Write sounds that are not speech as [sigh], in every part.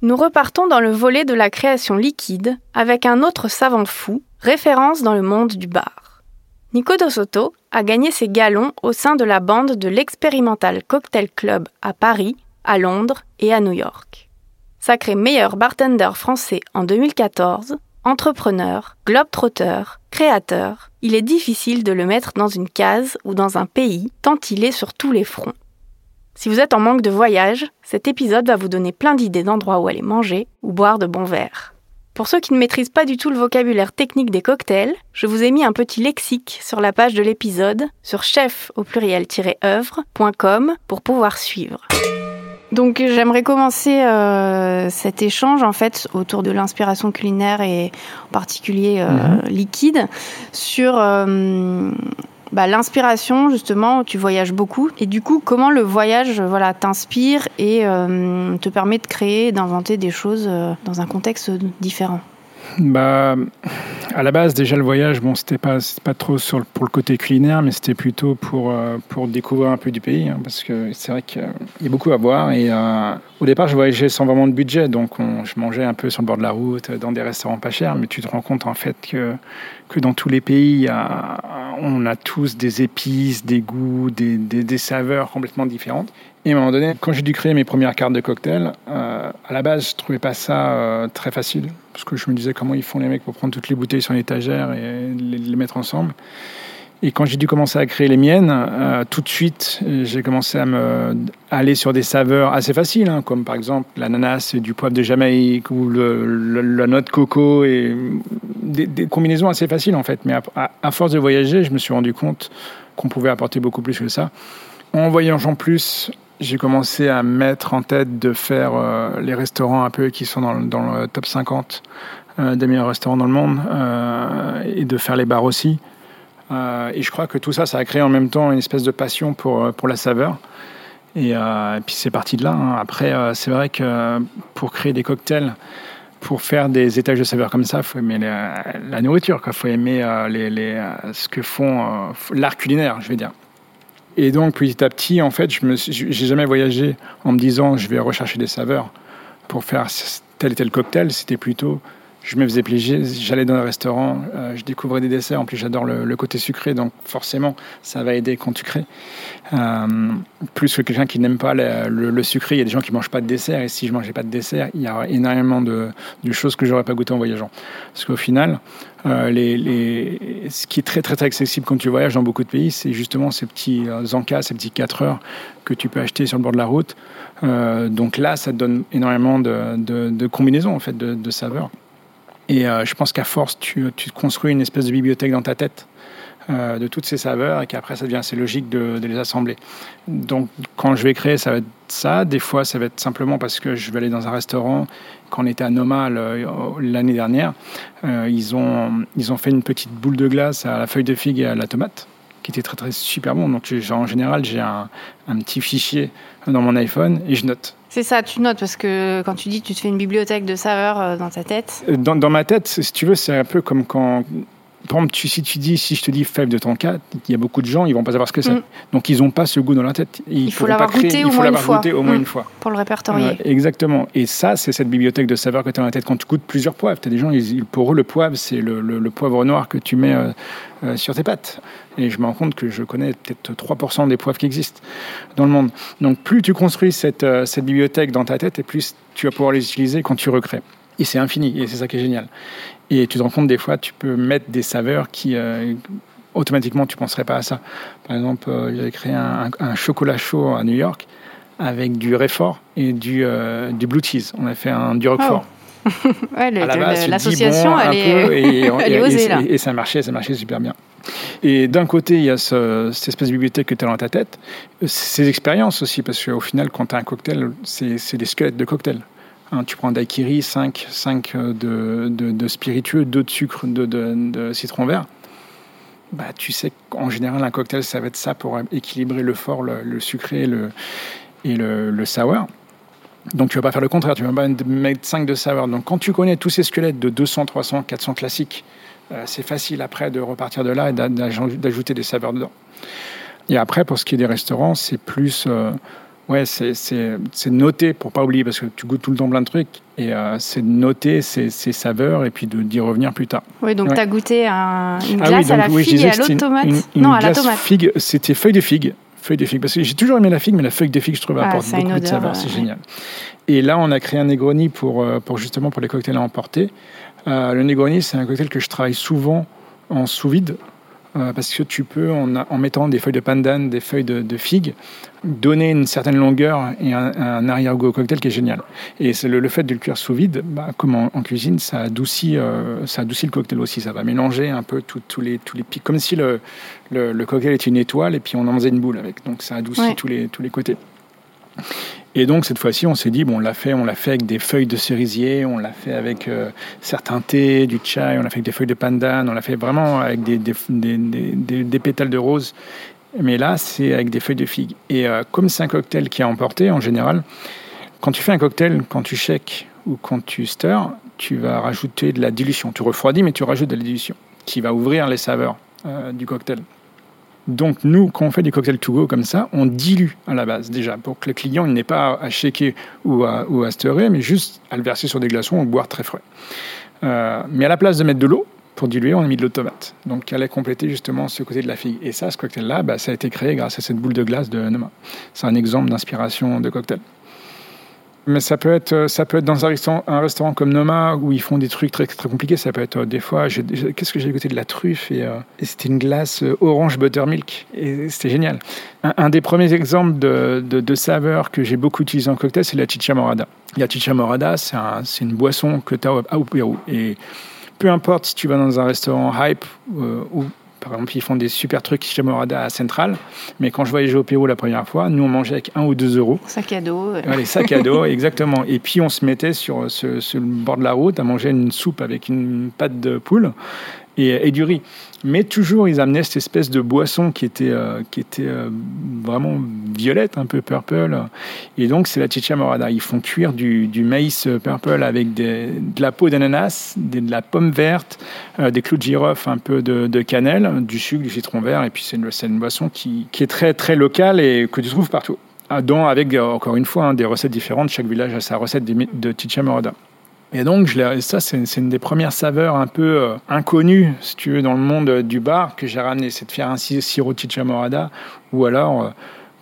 nous repartons dans le volet de la création liquide avec un autre savant fou, référence dans le monde du bar. Nico Soto a gagné ses galons au sein de la bande de l'Experimental Cocktail Club à Paris, à Londres et à New York. Sacré meilleur bartender français en 2014, entrepreneur, globetrotter, créateur, il est difficile de le mettre dans une case ou dans un pays tant il est sur tous les fronts. Si vous êtes en manque de voyage, cet épisode va vous donner plein d'idées d'endroits où aller manger ou boire de bons verres. Pour ceux qui ne maîtrisent pas du tout le vocabulaire technique des cocktails, je vous ai mis un petit lexique sur la page de l'épisode sur chef au pluriel-œuvre.com pour pouvoir suivre. Donc j'aimerais commencer euh, cet échange en fait autour de l'inspiration culinaire et en particulier euh, mhm. liquide sur euh, bah, l'inspiration, justement, tu voyages beaucoup. Et du coup, comment le voyage voilà, t'inspire et euh, te permet de créer, d'inventer des choses euh, dans un contexte différent? Bah, à la base, déjà le voyage, bon, c'était pas, pas trop pour le côté culinaire, mais c'était plutôt pour, euh, pour découvrir un peu du pays, hein, parce que c'est vrai qu'il y a beaucoup à voir. Et au départ, je voyageais sans vraiment de budget, donc je mangeais un peu sur le bord de la route, dans des restaurants pas chers, mais tu te rends compte en fait que, que dans tous les pays, on a tous des épices, des goûts, des, des, saveurs complètement différentes. À un moment donné, quand j'ai dû créer mes premières cartes de cocktail, euh, à la base, je trouvais pas ça euh, très facile, parce que je me disais comment ils font les mecs pour prendre toutes les bouteilles sur l'étagère et les, mettre ensemble. Et quand j'ai dû commencer à créer les miennes, euh, tout de suite, j'ai commencé à me aller sur des saveurs assez faciles, hein, comme par exemple l'ananas et du poivre de Jamaïque ou la noix de coco et des, combinaisons assez faciles en fait. Mais à, force de voyager, je me suis rendu compte qu'on pouvait apporter beaucoup plus que ça. En voyageant plus, j'ai commencé à mettre en tête de faire euh, les restaurants un peu qui sont dans, le top 50 euh, des meilleurs restaurants dans le monde et de faire les bars aussi. Euh, et je crois que tout ça, ça a créé en même temps une espèce de passion pour, euh, pour la saveur. Et, euh, puis c'est parti de là. Hein. Après, c'est vrai que pour créer des cocktails, pour faire des étages de saveur comme ça, il faut aimer la, nourriture, il faut aimer les, les, ce que font l'art culinaire, je vais dire. Et donc petit à petit, en fait, je n'ai jamais voyagé en me disant je vais rechercher des saveurs pour faire tel et tel cocktail. C'était plutôt je me faisais plaisir, j'allais dans un restaurant, euh, je découvrais des desserts. En plus, j'adore le, côté sucré, donc forcément, ça va aider quand tu crées. Euh, plus que quelqu'un qui n'aime pas le, sucré, il y a des gens qui mangent pas de dessert. Et si je mangeais pas de dessert, il y a énormément de, choses que j'aurais pas goûté en voyageant. Parce qu'au final, euh, les, ce qui est très très très accessible quand tu voyages dans beaucoup de pays, c'est justement ces petits encas, ces petits 4 heures que tu peux acheter sur le bord de la route. donc là, ça te donne énormément de, combinaisons en fait, de saveurs. Et euh, je pense qu'à force, tu, tu, construis une espèce de bibliothèque dans ta tête euh, de toutes ces saveurs et qu'après, ça devient assez logique de, les assembler. Donc, quand je vais créer, ça va être ça. Des fois, ça va être simplement parce que je vais aller dans un restaurant. Quand on était à Noma l'année dernière, euh, ils, ont, ils ont fait une petite boule de glace à la feuille de figue et à la tomate qui était très très super bon. Donc en général, j'ai un, petit fichier dans mon iPhone et je note. C'est ça, tu notes, parce que quand tu dis tu te fais une bibliothèque de saveurs euh, dans ta tête. Euh, dans, dans ma tête, si tu veux, c'est un peu comme quand par exemple, si tu dis, si je te dis fève de tonka, il y a beaucoup de gens, ils vont pas savoir ce que c'est. Mm. Donc, ils n'ont pas ce goût dans la tête. il faut l'avoir goûté, au, moins une fois. au moins une fois. Pour le répertorier. exactement. Et ça, c'est cette bibliothèque de saveurs que tu as dans la tête. Quand tu goûtes plusieurs poivres, tu as des gens, ils, pour eux, le poivre, c'est le, le, poivre noir que tu mets euh, euh, sur tes pâtes. Et je me rends compte que je connais peut-être 3% des poivres qui existent dans le monde. Donc, plus tu construis cette, euh, cette bibliothèque dans ta tête, et plus tu vas pouvoir les utiliser quand tu recrées. Et c'est infini, et c'est ça qui est génial. Et tu te rends compte, des fois, tu peux mettre des saveurs qui, euh, automatiquement, tu ne penserais pas à ça. Par exemple, euh, j'avais créé un, chocolat chaud à New York avec du Réfort et du, euh, du Blue Cheese. On a fait un du Roquefort. [laughs] ouais, l'association, elle, est, et, osée, là. Et, ça marchait, ça marchait super bien. Et d'un côté, il y a cette espèce de bibliothèque que tu as dans ta tête, ces expériences aussi, parce qu'au final, quand tu as un cocktail, c'est des squelettes de cocktail. Hein, tu prends un daiquiri, 5, 5 de, spiritueux, 2 de sucre, 2 de, citron vert. Bah, tu sais qu'en général, un cocktail, ça va être ça pour équilibrer le fort, le, sucré et le, sour. Donc, tu ne vas pas faire le contraire, tu vas pas mettre 5 de sour. Donc, quand tu connais tous ces squelettes de 200, 300, 400 classiques, euh, c'est facile après de repartir de là et d'ajouter des saveurs dedans. Et après, pour ce qui est des restaurants, c'est plus. Euh, Ouais, c'est noter pour pas oublier parce que tu goûtes tout le temps plein de trucs et euh, c'est de noter ces, saveurs et puis d'y revenir plus tard. Oui, donc tu as goûté un, une ah glace à la figue et à l'autre tomate Non, à la tomate. Figue, c'était feuille de figue. Feuille de figue parce que j'ai toujours aimé la figue, mais la feuille de figue, je trouve, ah, apporte beaucoup de saveurs. C'est génial. Et là, on a créé un Negroni pour, euh, pour justement pour les cocktails à emporter. Euh, le Negroni, c'est un cocktail que je travaille souvent en sous vide euh, parce que tu peux, en, mettant des feuilles de pandan, des feuilles de, de figue, donner une certaine longueur et un, arrière-goût au cocktail qui est génial. Et c'est le, fait de le cuire sous vide, bah, comme en, cuisine, ça adoucit, euh, ça adoucit le cocktail aussi. Ça va mélanger un peu tous les, tous les pics, comme si le, le, cocktail était une étoile et puis on en faisait une boule avec. Donc ça adoucit tous, les, tous les côtés. Et donc cette fois-ci, on s'est dit bon, on l'a fait, on l'a fait avec des feuilles de cerisier, on l'a fait avec euh, certains thés, du chai, on l'a fait avec des feuilles de pandan, on l'a fait vraiment avec des, pétales de rose. Mais là, c'est avec des feuilles de figue. Et euh, comme c'est un cocktail qui est emporté en général, quand tu fais un cocktail, quand tu shakes ou quand tu stirs, tu vas rajouter de la dilution. Tu refroidis, mais tu rajoutes de la dilution qui va ouvrir les saveurs euh, du cocktail. Donc nous, quand on fait des cocktails to go comme ça, on dilue à la base déjà pour que le client n'ait pas à shaker ou à, ou à stirrer, mais juste à le verser sur des glaçons ou boire très frais. Euh, mais à la place de mettre de l'eau, pour diluer, on a mis de l'eau de tomate. Donc, qui allait compléter justement ce côté de la figue. Et ça, ce cocktail-là, bah, ça a été créé grâce à cette boule de glace de Noma. C'est un exemple d'inspiration de cocktail. Mais ça peut être, ça peut être dans un restaurant, un comme Noma où ils font des trucs très, très compliqués. Ça peut être euh, des fois, qu'est-ce que j'ai goûté de la truffe et, euh, c'était une glace euh, orange buttermilk et c'était génial. Un, des premiers exemples de, de, saveurs que j'ai beaucoup utilisé en cocktail, c'est la chicha morada. La chicha morada, c'est une boisson que tu as au Pérou. Et peu importe si tu vas dans un restaurant hype ou par exemple, ils font des super trucs chez Morada à Central. Mais quand je voyageais au Pérou la première fois, nous, on mangeait avec un ou deux euros. Sac à dos. les sacs à dos, exactement. Et puis, on se mettait sur, ce, sur le bord de la route à manger une soupe avec une pâte de poule et, du riz. Mais toujours, ils amenaient cette espèce de boisson qui était, euh, qui était euh, vraiment violette, un peu purple. Et donc, c'est la chicha morada. Ils font cuire du, du maïs purple avec de la peau d'ananas, de, la pomme verte, euh, des clous de girofle, un peu de, de, cannelle, du sucre, du citron vert. Et puis, c'est une, une, boisson qui, qui, est très, très locale et que tu trouves partout. Ah, dont, avec, encore une fois, hein, des recettes différentes. Chaque village a sa recette de, de morada. Et donc, je ça, c'est une des premières saveurs un peu euh, inconnues, si tu veux, dans le monde du bar que j'ai ramené. C'est de faire un sirop chicha morada ou alors, euh,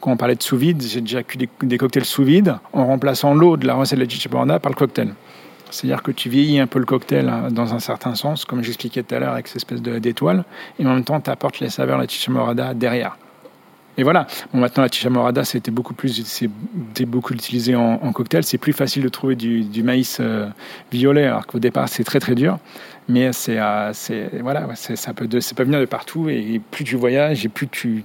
quand on parlait de sous vide, j'ai déjà cuit des, cocktails sous vide en remplaçant l'eau de la recette de la chicha morada par le cocktail. C'est-à-dire que tu vieillis un peu le cocktail hein, dans un certain sens, comme j'expliquais tout à l'heure avec cette espèce d'étoile, et en même temps, tu apportes les saveurs de la chicha morada derrière. Et voilà. Bon, maintenant, la chicha morada, c'était beaucoup plus, c'est beaucoup utilisé en, cocktail. C'est plus facile de trouver du, maïs euh, violet, alors qu'au départ, c'est très très dur. Mais c'est, euh, voilà, ça peut, peut venir de partout. Et, plus tu voyages, et plus tu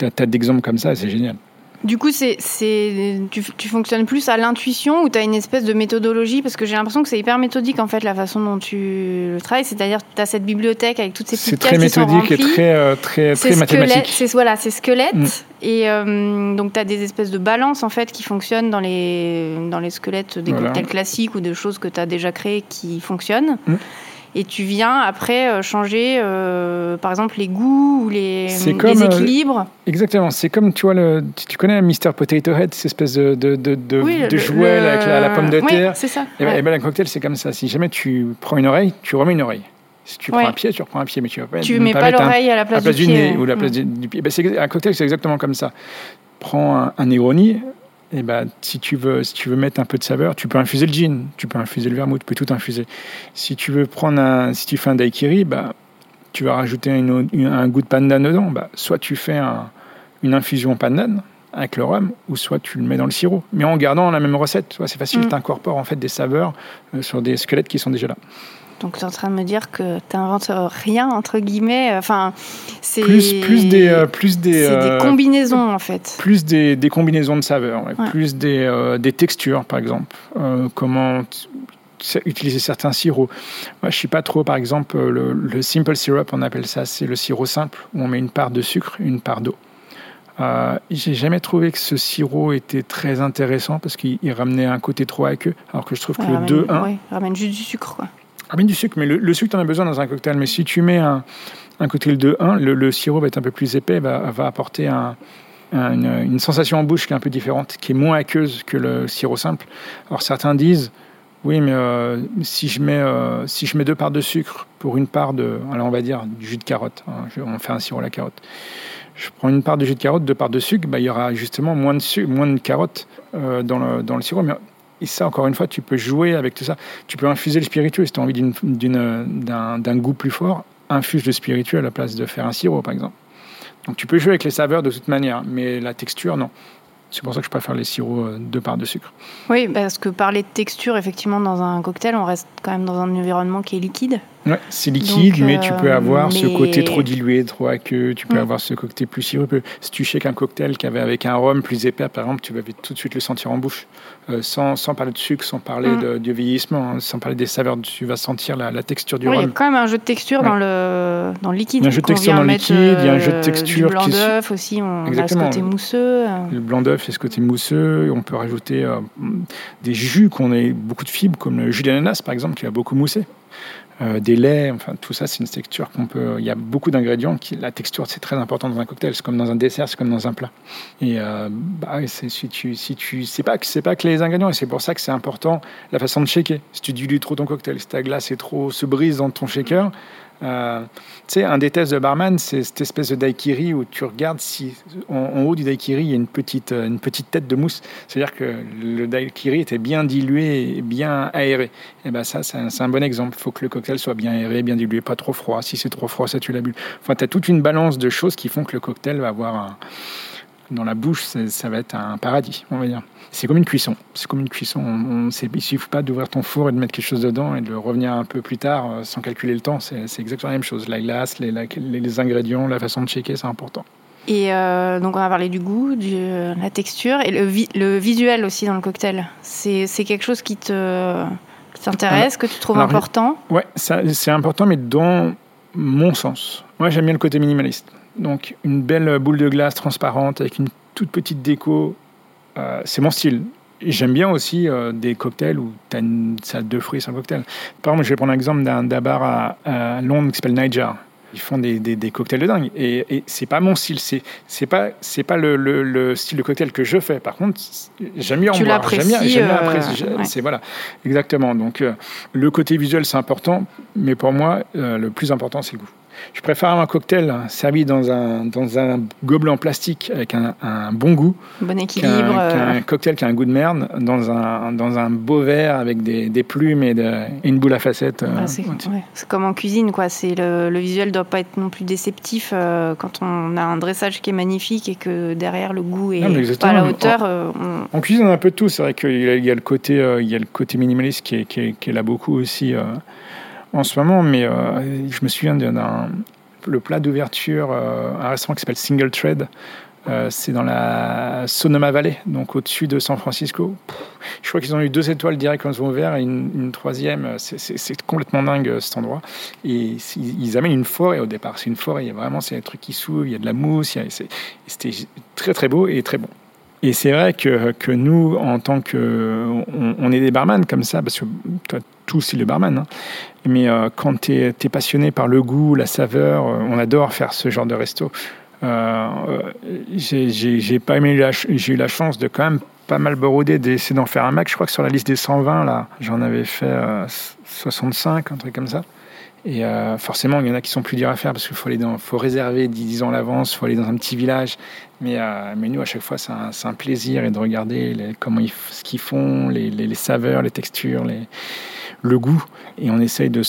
as, d'exemples comme ça, c'est génial. Du coup, c'est, c'est, tu, tu, fonctionnes plus à l'intuition ou tu as une espèce de méthodologie? Parce que j'ai l'impression que c'est hyper méthodique en fait la façon dont tu le travailles. C'est-à-dire que tu as cette bibliothèque avec toutes ces petites C'est très méthodique et très, euh, très, très mathématique. C'est, voilà, c'est squelette. Mm. Et euh, donc tu as des espèces de balances en fait qui fonctionnent dans les, dans les squelettes des cocktails classiques ou des choses que tu as déjà créées qui fonctionnent. Mm et tu viens après euh, changer, euh, par exemple, les goûts ou les, les euh, équilibres. exactement. C'est comme, tu vois, le, tu, connais Mr. Potato Head, cette espèce de, de, de, de jouet avec la, pomme de terre. Oui, c'est ça. Et, ben, un cocktail, c'est comme ça. Si jamais tu prends une oreille, tu remets une oreille. Si tu prends un pied, tu reprends un pied, mais tu vas pas. Tu mets pas, l'oreille à la place, du, nez ou la place mm. du, pied. Ben, un cocktail, c'est exactement comme ça. Prends un, un Negroni, et bah, si, tu veux, si tu veux mettre un peu de saveur, tu peux infuser le gin, tu peux infuser le vermouth, tu peux tout infuser. Si tu veux prendre un, si tu fais un daiquiri, bah, tu vas rajouter un goût de pandan dedans. Bah, soit tu fais une infusion pandan avec le rhum, ou soit tu le mets dans le sirop. Mais en gardant la même recette, c'est facile, mm. tu incorpores en fait des saveurs euh, sur des squelettes qui sont déjà là. Donc tu es en train de me dire que tu n'inventes rien, entre guillemets. Enfin, c'est. Plus, des. Euh, plus des, euh, combinaisons, en fait. Plus des, des combinaisons de saveurs, plus des, euh, des, textures, par exemple. comment utiliser certains sirops. Moi, je suis pas trop, par exemple, le, simple syrup, on appelle ça, c'est le sirop simple, où on met une part de sucre, une part d'eau. Euh, j'ai jamais trouvé que ce sirop était très intéressant parce qu'il ramenait un côté trop aqueux, alors que je trouve que le 2-1. Oui, ramène juste du sucre. Quoi. Ramène du sucre, mais le, sucre, tu en as besoin dans un cocktail. Mais si tu mets un, un cocktail de 1, le, sirop va être un peu plus épais, va, apporter un, une, sensation en bouche qui est un peu différente, qui est moins aqueuse que le sirop simple. Alors certains disent, oui, mais euh, si, je mets, euh, si je mets deux parts de sucre pour une part de, alors on va dire du jus de carotte, hein, on fait un sirop à la carotte je prends une part de jus de carotte, deux parts de sucre, bah, il y aura justement moins de, sucre, moins de carottes euh, dans, le, dans le sirop. Mais et ça, encore une fois, tu peux jouer avec tout ça. Tu peux infuser le spiritueux. Si tu as envie d'un goût plus fort, infuse le spiritueux à la place de faire un sirop, par exemple. Donc tu peux jouer avec les saveurs de toute manière, mais la texture, non. C'est pour ça que je préfère les sirops euh, de part de sucre. Oui, parce que parler de texture, effectivement, dans un cocktail, on reste quand même dans un environnement qui est liquide. Ouais, c'est liquide, mais tu peux euh, avoir ce côté trop dilué, trop aqueux. Tu peux mm. avoir ce côté plus sirupeux. Si tu shakes un cocktail qui avait avec un rhum plus épais, par exemple, tu vas tout de suite le sentir en bouche. Euh, sans, sans, parler de sucre, sans parler mm. de, du vieillissement, hein, sans parler des saveurs, tu vas sentir la, la texture du rhum. Il y a quand même un jeu de texture dans, le, dans le liquide. Il y a un jeu de texture dans le liquide, il y a un jeu de texture. Du blanc d'œuf aussi, on Exactement. a ce côté mousseux. Le blanc d'œuf, c'est ce côté mousseux. On peut rajouter euh, des jus qu'on ait beaucoup de fibres, comme le jus d'ananas par exemple, qui va beaucoup mousser. Euh, des laits, enfin tout ça, c'est une texture qu'on peut. Il y a beaucoup d'ingrédients qui, la texture, c'est très important dans un cocktail. C'est comme dans un dessert, c'est comme dans un plat. Et euh, bah, si tu, si tu, c'est pas c'est pas que les ingrédients, et c'est pour ça que c'est important la façon de shaker. Si tu dilues trop ton cocktail, si ta glace est trop se brise dans ton shaker, euh, tu sais, un des tests de barman, c'est cette espèce de daiquiri où tu regardes si en, haut du daiquiri il y a une petite, euh, une petite tête de mousse. C'est-à-dire que le daiquiri était bien dilué et bien aéré. Et ben ça, c'est un, bon exemple. Il faut que le cocktail soit bien aéré, bien dilué, pas trop froid. Si c'est trop froid, ça tue la bulle. Enfin, tu as toute une balance de choses qui font que le cocktail va avoir un, dans la bouche, ça va être un paradis, on va dire. C'est comme une cuisson. C'est comme une cuisson. On, il ne suffit pas d'ouvrir ton four et de mettre quelque chose dedans et de revenir un peu plus tard euh, sans calculer le temps. C'est exactement la même chose. La glace, les, les, ingrédients, la façon de checker, c'est important. Et euh, donc on a parlé du goût, de la texture et le, le, visuel aussi dans le cocktail. C'est quelque chose qui te t'intéresse, que tu trouves important? Ouais, c'est important, mais dans mon sens. Moi, j'aime bien le côté minimaliste. Donc une belle boule de glace transparente avec une toute petite déco, euh, c'est mon style. J'aime bien aussi euh, des cocktails où tu as une salade de fruits sur un cocktail. Par exemple, je vais prendre l'exemple d'un bar à, Londres qui s'appelle Niger. Ils font des, des, cocktails de dingue. Et, et c'est pas mon style. C'est, c'est pas, c'est pas le, le, style de cocktail que je fais. Par contre, j'aime bien en boire. J'aime bien, j'aime bien euh, C'est, voilà, exactement. Donc, le côté visuel, c'est important. Mais pour moi, le plus important, c'est le goût. Je préfère un cocktail servi dans un, dans un gobelet en plastique avec un, bon goût. Bon équilibre. Qu'un, cocktail qui a un goût de merde dans un, dans un beau verre avec des, des plumes et, de, une boule à facettes. Euh, c'est, comme en cuisine, quoi. C'est le, le visuel ne doit pas être non plus déceptif euh, quand on a un dressage qui est magnifique et que derrière le goût est pas à la hauteur. En, euh, on... cuisine, on a un peu de tout. C'est vrai qu'il y a, il y a le, côté, il y a le côté minimaliste qui est, qui est, qui est là beaucoup aussi en ce moment, mais euh, je me souviens d'un le plat d'ouverture, euh, un restaurant qui s'appelle Single Thread. Euh, c'est dans la Sonoma Valley, donc au-dessus de San Francisco. je crois qu'ils ont eu deux étoiles directes quand ils ont ouvert et une, troisième. C'est complètement dingue cet endroit. Et ils amènent une forêt au départ. C'est une forêt, il y a vraiment c'est un truc qui s'ouvre, il y a de la mousse. C'était très très beau et très bon. Et c'est vrai que, que, nous, en tant que. On, est des barman comme ça, parce que toi, tout aussi le barman. Hein. Mais euh, quand tu es, passionné par le goût, la saveur, euh, on adore faire ce genre de resto. Euh, j'ai pas aimé eu la chance de quand même pas mal broder d'essayer d'en faire un max. Je crois que sur la liste des 120, là, j'en avais fait 65, un truc comme ça. Et forcément, il y en a qui sont plus durs à faire parce qu'il faut, aller dans, faut réserver 10 ans à l'avance, il faut aller dans un petit village. Mais, mais nous, à chaque fois, c'est un, un, plaisir et de regarder les, comment ils, ce qu'ils font, les, les, les, saveurs, les textures, le goût. Et on essaye de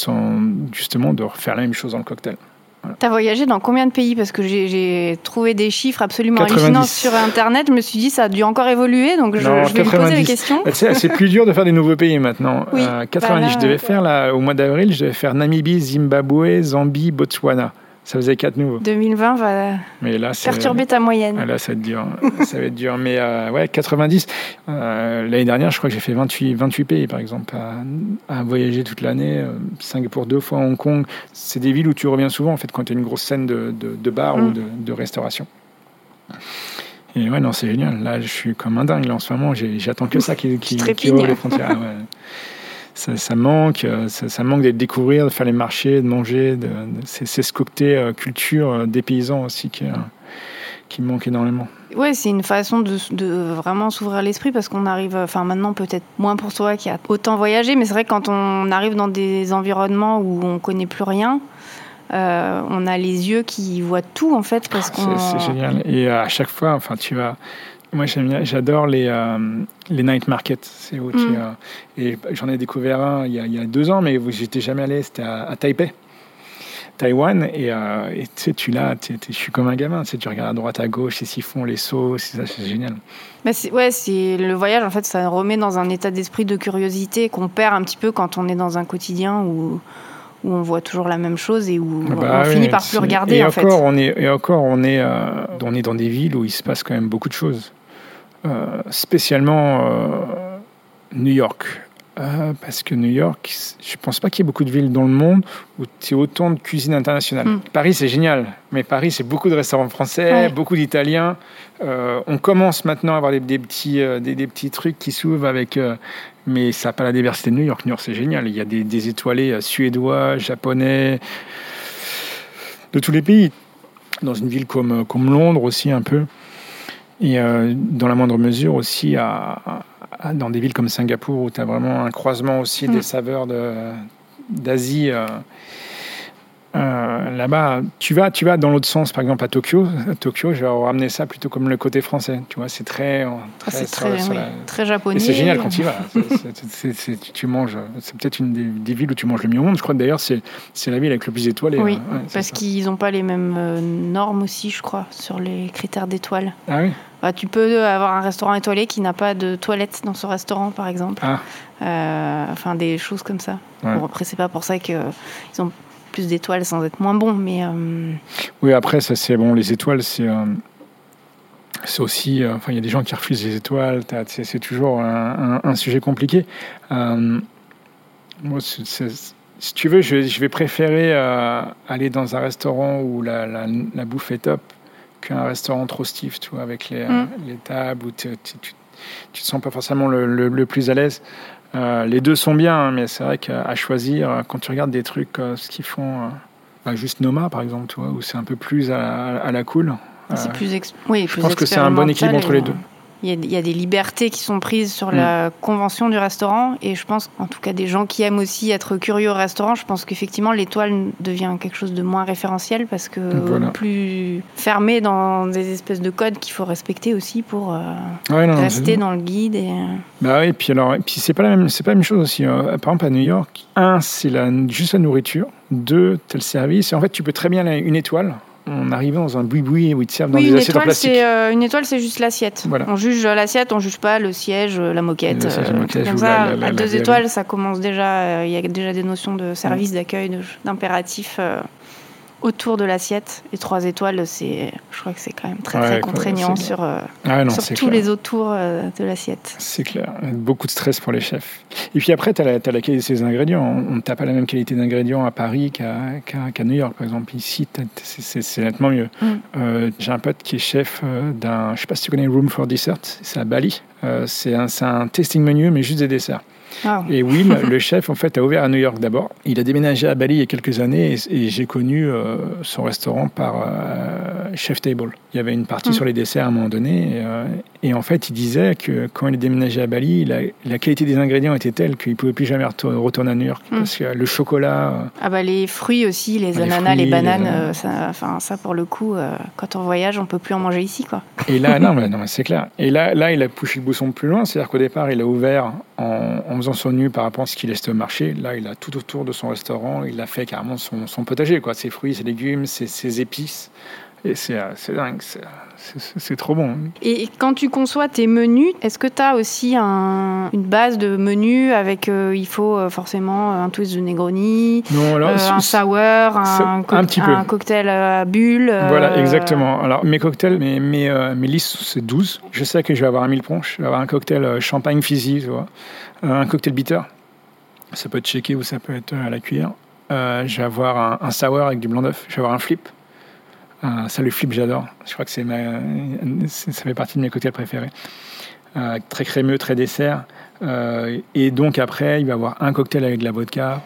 justement de refaire la même chose dans le cocktail. Voilà. Tu as voyagé dans combien de pays Parce que j'ai trouvé des chiffres absolument 90. hallucinants sur Internet. Je me suis dit, ça a dû encore évoluer. Donc je, non, je vais 90. me poser la question. C'est plus dur de faire des nouveaux pays maintenant. [laughs] Oui. Euh, 90, bah là, je devais faire, là, au mois d'avril, je devais faire Namibie, Zimbabwe, Zambie, Botswana. Ça faisait quatre nouveaux. 2020 va mais là, perturber ta moyenne. Ah, là, ça va être dur. [laughs] ça va être dur. Mais euh, ouais, 90. Euh, L'année dernière, je crois que j'ai fait 28, 28 pays, par exemple, à, à voyager toute l'année. Euh, Singapour deux fois, Hong Kong. C'est des villes où tu reviens souvent, en fait, quand tu as une grosse scène de, de, de bar mm. ou de, de, restauration. Et ouais, non, c'est génial. Là, je suis comme un dingue. Là, en ce moment, j'attends que ça qui, [laughs] qui, qui ouvre les frontières. Ah, ouais. [laughs] Ça, ça, manque, ça, ça manque de découvrir, de faire les marchés, de manger. De, de c'est, ce côté euh, culture euh, des paysans aussi qui, euh, qui manque énormément. Ouais, c'est une façon de, de vraiment s'ouvrir l'esprit parce qu'on arrive, enfin maintenant peut-être moins pour toi qui a autant voyagé, mais c'est vrai que quand on arrive dans des environnements où on connaît plus rien, euh, on a les yeux qui voient tout en fait parce qu'on. C'est, c'est génial. Et à chaque fois, enfin tu vas moi, j'adore les, euh, les night markets. C'est où tu, Mm. euh, et j'en ai découvert un il y a, il y a deux ans, mais j'étais jamais allé. C'était à, à Taipei, Taïwan. Et euh, et tu sais, tu là, je suis comme un gamin. Tu regardes à droite, à gauche, et s'ils font les sauts, c'est ça, c'est génial. Bah, ouais, c'est le voyage en fait, ça remet dans un état d'esprit de curiosité qu'on perd un petit peu quand on est dans un quotidien où où on voit toujours la même chose et où on bah finit par plus regarder et en encore, fait. On est, et encore, on est, euh, on est dans des villes où il se passe quand même beaucoup de choses. Euh, spécialement euh, New York. Euh, parce que New York, je pense pas qu'il y ait beaucoup de villes dans le monde où tu as autant de cuisine internationale. Mm. Paris, c'est génial, mais Paris, c'est beaucoup de restaurants français, Ouais. beaucoup d'Italiens. On commence maintenant à avoir des, des petits, des, des petits trucs qui s'ouvrent avec. mais ça n'a pas la diversité de New York. New York, c'est génial. Il y a des, des étoilés suédois, japonais, de tous les pays. Dans une ville comme, comme Londres aussi, un peu. Et euh, dans la moindre mesure aussi à, à- dans des villes comme Singapour où tu as vraiment un croisement aussi Mm. des saveurs de- d'Asie. euh, euh, Là-bas, tu vas, tu vas dans l'autre sens, par exemple à Tokyo. À Tokyo, je vais ramener ça plutôt comme le côté français. Tu vois, c'est très, Ah, très, c'est sur- très, sur oui, la- très et japonais. c'est génial quand tu y vas. C'est- c'est- c'est- c'est- tu- manges. C'est peut-être une des, des villes où tu manges le mieux au monde. Je crois que d'ailleurs c'est c'est la ville avec le plus étoilé. Oui. Ouais, c'est parce qu'ils n'ont pas les mêmes euh, normes aussi, je crois, sur les critères d'étoiles. Ah oui. Bah, tu peux avoir un restaurant étoilé qui n'a pas de toilette dans son restaurant, par exemple. Ah. Euh, enfin, des choses comme ça. Ouais. Bon, après, c'est pas pour ça qu'ils ont plus d'étoiles sans être moins bons, mais euh, Oui, après, ça c'est bon. Les étoiles, c'est euh, c'est aussi. euh, Enfin, il y a des gens qui refusent les étoiles. C'est toujours un, un- un sujet compliqué. Moi, si tu veux, je, vais- je vais préférer aller dans un restaurant où la, la, la bouffe est top qu'un restaurant trop stiff, tu vois, avec les, Mm. les tables où tu, tu, tu, tu te sens pas forcément le, le, le plus à l'aise. Euh, les deux sont bien, hein, mais c'est vrai qu'à choisir, euh, quand tu regardes des trucs, euh, ce qu'ils font, bah, juste Noma par exemple, tu vois, où c'est un peu plus à, à la cool. c'est plus, oui, je plus pense que c'est un bon équilibre entre les deux. Il y, a, il y a des libertés qui sont prises sur Mm. la convention du restaurant et je pense, en tout cas des gens qui aiment aussi être curieux au restaurant, je pense qu'effectivement l'étoile devient quelque chose de moins référentiel parce que Voilà. plus fermé dans des espèces de codes qu'il faut respecter aussi pour euh, Ouais, non, rester dans le guide. Et, euh, Bah oui, puis alors, et puis c'est pas la même, c'est pas la même chose aussi. hein. Par exemple, à New York, un, c'est la, juste la nourriture. Deux, le service. Et en fait, tu peux très bien une étoile en arrivant dans un boui-boui où ils te servent dans des une assiettes en plastique. euh, une étoile, c'est juste l'assiette. Voilà. On juge l'assiette, on juge pas le siège, euh, la moquette. La euh, moquette, comme ou ça, la- à deux étoiles, ça commence déjà. euh, Il y a déjà des notions de service, d'accueil, de- d'impératif autour de l'assiette. Et trois étoiles, c'est, je crois que c'est quand même très Ouais, très quoi, contraignant sur, euh, Ah non, sur tous clair. les autours euh, de l'assiette. C'est clair. Beaucoup de stress pour les chefs. Et puis après, tu as, la as la qualité des ingrédients. On n'a pas la même qualité d'ingrédients à Paris qu'à qu'à New York, par exemple. Ici, c'est- nettement mieux. Mm. Euh, J'ai un pote qui est chef d'un, je sais pas si tu connais Room for Dessert, c'est à Bali. C'est un, c'est un tasting menu, mais juste des desserts. Wow. Et Will, le chef, en fait, a ouvert à New York d'abord. Il a déménagé à Bali il y a quelques années et, et j'ai connu euh, son restaurant par euh, Chef Table. Il y avait une partie Mm. sur les desserts à un moment donné. Et, euh, et en fait, il disait que quand il est déménagé à Bali, la, la qualité des ingrédients était telle qu'il ne pouvait plus jamais retour- retourner à New York. Mm. Parce que le chocolat. Ah bah les fruits aussi, les Les ananas, les bananes, les- ça, enfin ça pour le coup, quand on voyage, on peut plus en manger ici quoi. Et là, [laughs] non, mais, non, c'est clair. Et là, là, il a poussé le bouchon plus loin. C'est-à-dire qu'au départ, il a ouvert en, en faisant son nu par rapport à ce qu'il laissait au marché. Là, il a tout autour de son restaurant. Il a fait carrément son, potager, quoi. Ses fruits, ses légumes, ses épices. Et c'est euh, dingue. C'est- trop bon. Et quand tu conçois tes menus, est-ce que tu as aussi un- une base de menus avec euh, il faut euh, forcément un twist de Negroni, Non, alors, euh, un sour, un, un petit peu. un cocktail à bulle euh, Voilà, exactement. Alors, mes cocktails, mes, mes, mes listes, c'est 12. Je sais que je vais avoir un mille punch, je vais avoir un cocktail champagne fizzy, tu vois, un cocktail bitter. Ça peut être shaké ou ça peut être à la cuillère. Je vais avoir un, un sour avec du blanc d'œuf. Je vais avoir un flip. Euh, ça, le flip, j'adore. Je crois que c'est ça fait partie de mes cocktails préférés. Euh, très crémeux, très dessert. Euh, et donc, après, il va y avoir un cocktail avec de la vodka.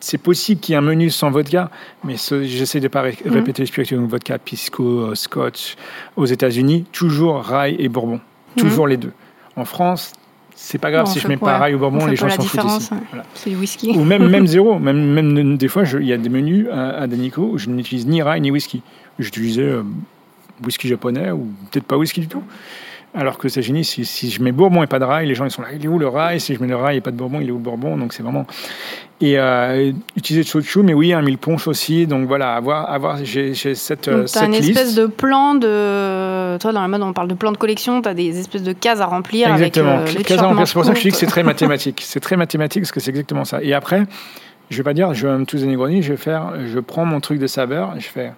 C'est possible qu'il y ait un menu sans vodka, mais j'essaie de ne pas ré- Mhm. répéter les spiritueux. Donc, vodka, pisco, scotch. Aux États-Unis, toujours rail et bourbon. Toujours les deux. En France, c'est pas grave si je mets pas ouais, rail ou on bourbon, les gens s'en foutent ici. ouais. Voilà. C'est du whisky. Ou même, même [laughs] zéro. Même, même des fois, il y a des menus à, à Danico où je n'utilise ni rye ni whisky. J'utilisais euh, whisky japonais ou peut-être pas whisky du tout. Alors que c'est génie, si, si je mets bourbon et pas de rail, les gens ils sont là, il est où le rail? Si je mets le rail et pas de bourbon, il est où le bourbon? Donc c'est vraiment. Et euh, utiliser de shochu, mais oui, un mille punch aussi. Donc voilà, avoir, avoir j'ai cette, euh, Donc, cette une liste. espèce de plan de. Toi, dans la mode, on parle de plan de collection, t'as des espèces de cases à remplir Exactement. avec. euh, les Case à remplir. C'est pour ça que je dis que c'est très mathématique. C'est très mathématique parce que c'est exactement ça. Et après, je vais pas dire, je vais un tous des Negroni, je vais faire, je prends mon truc de saveur et je fais.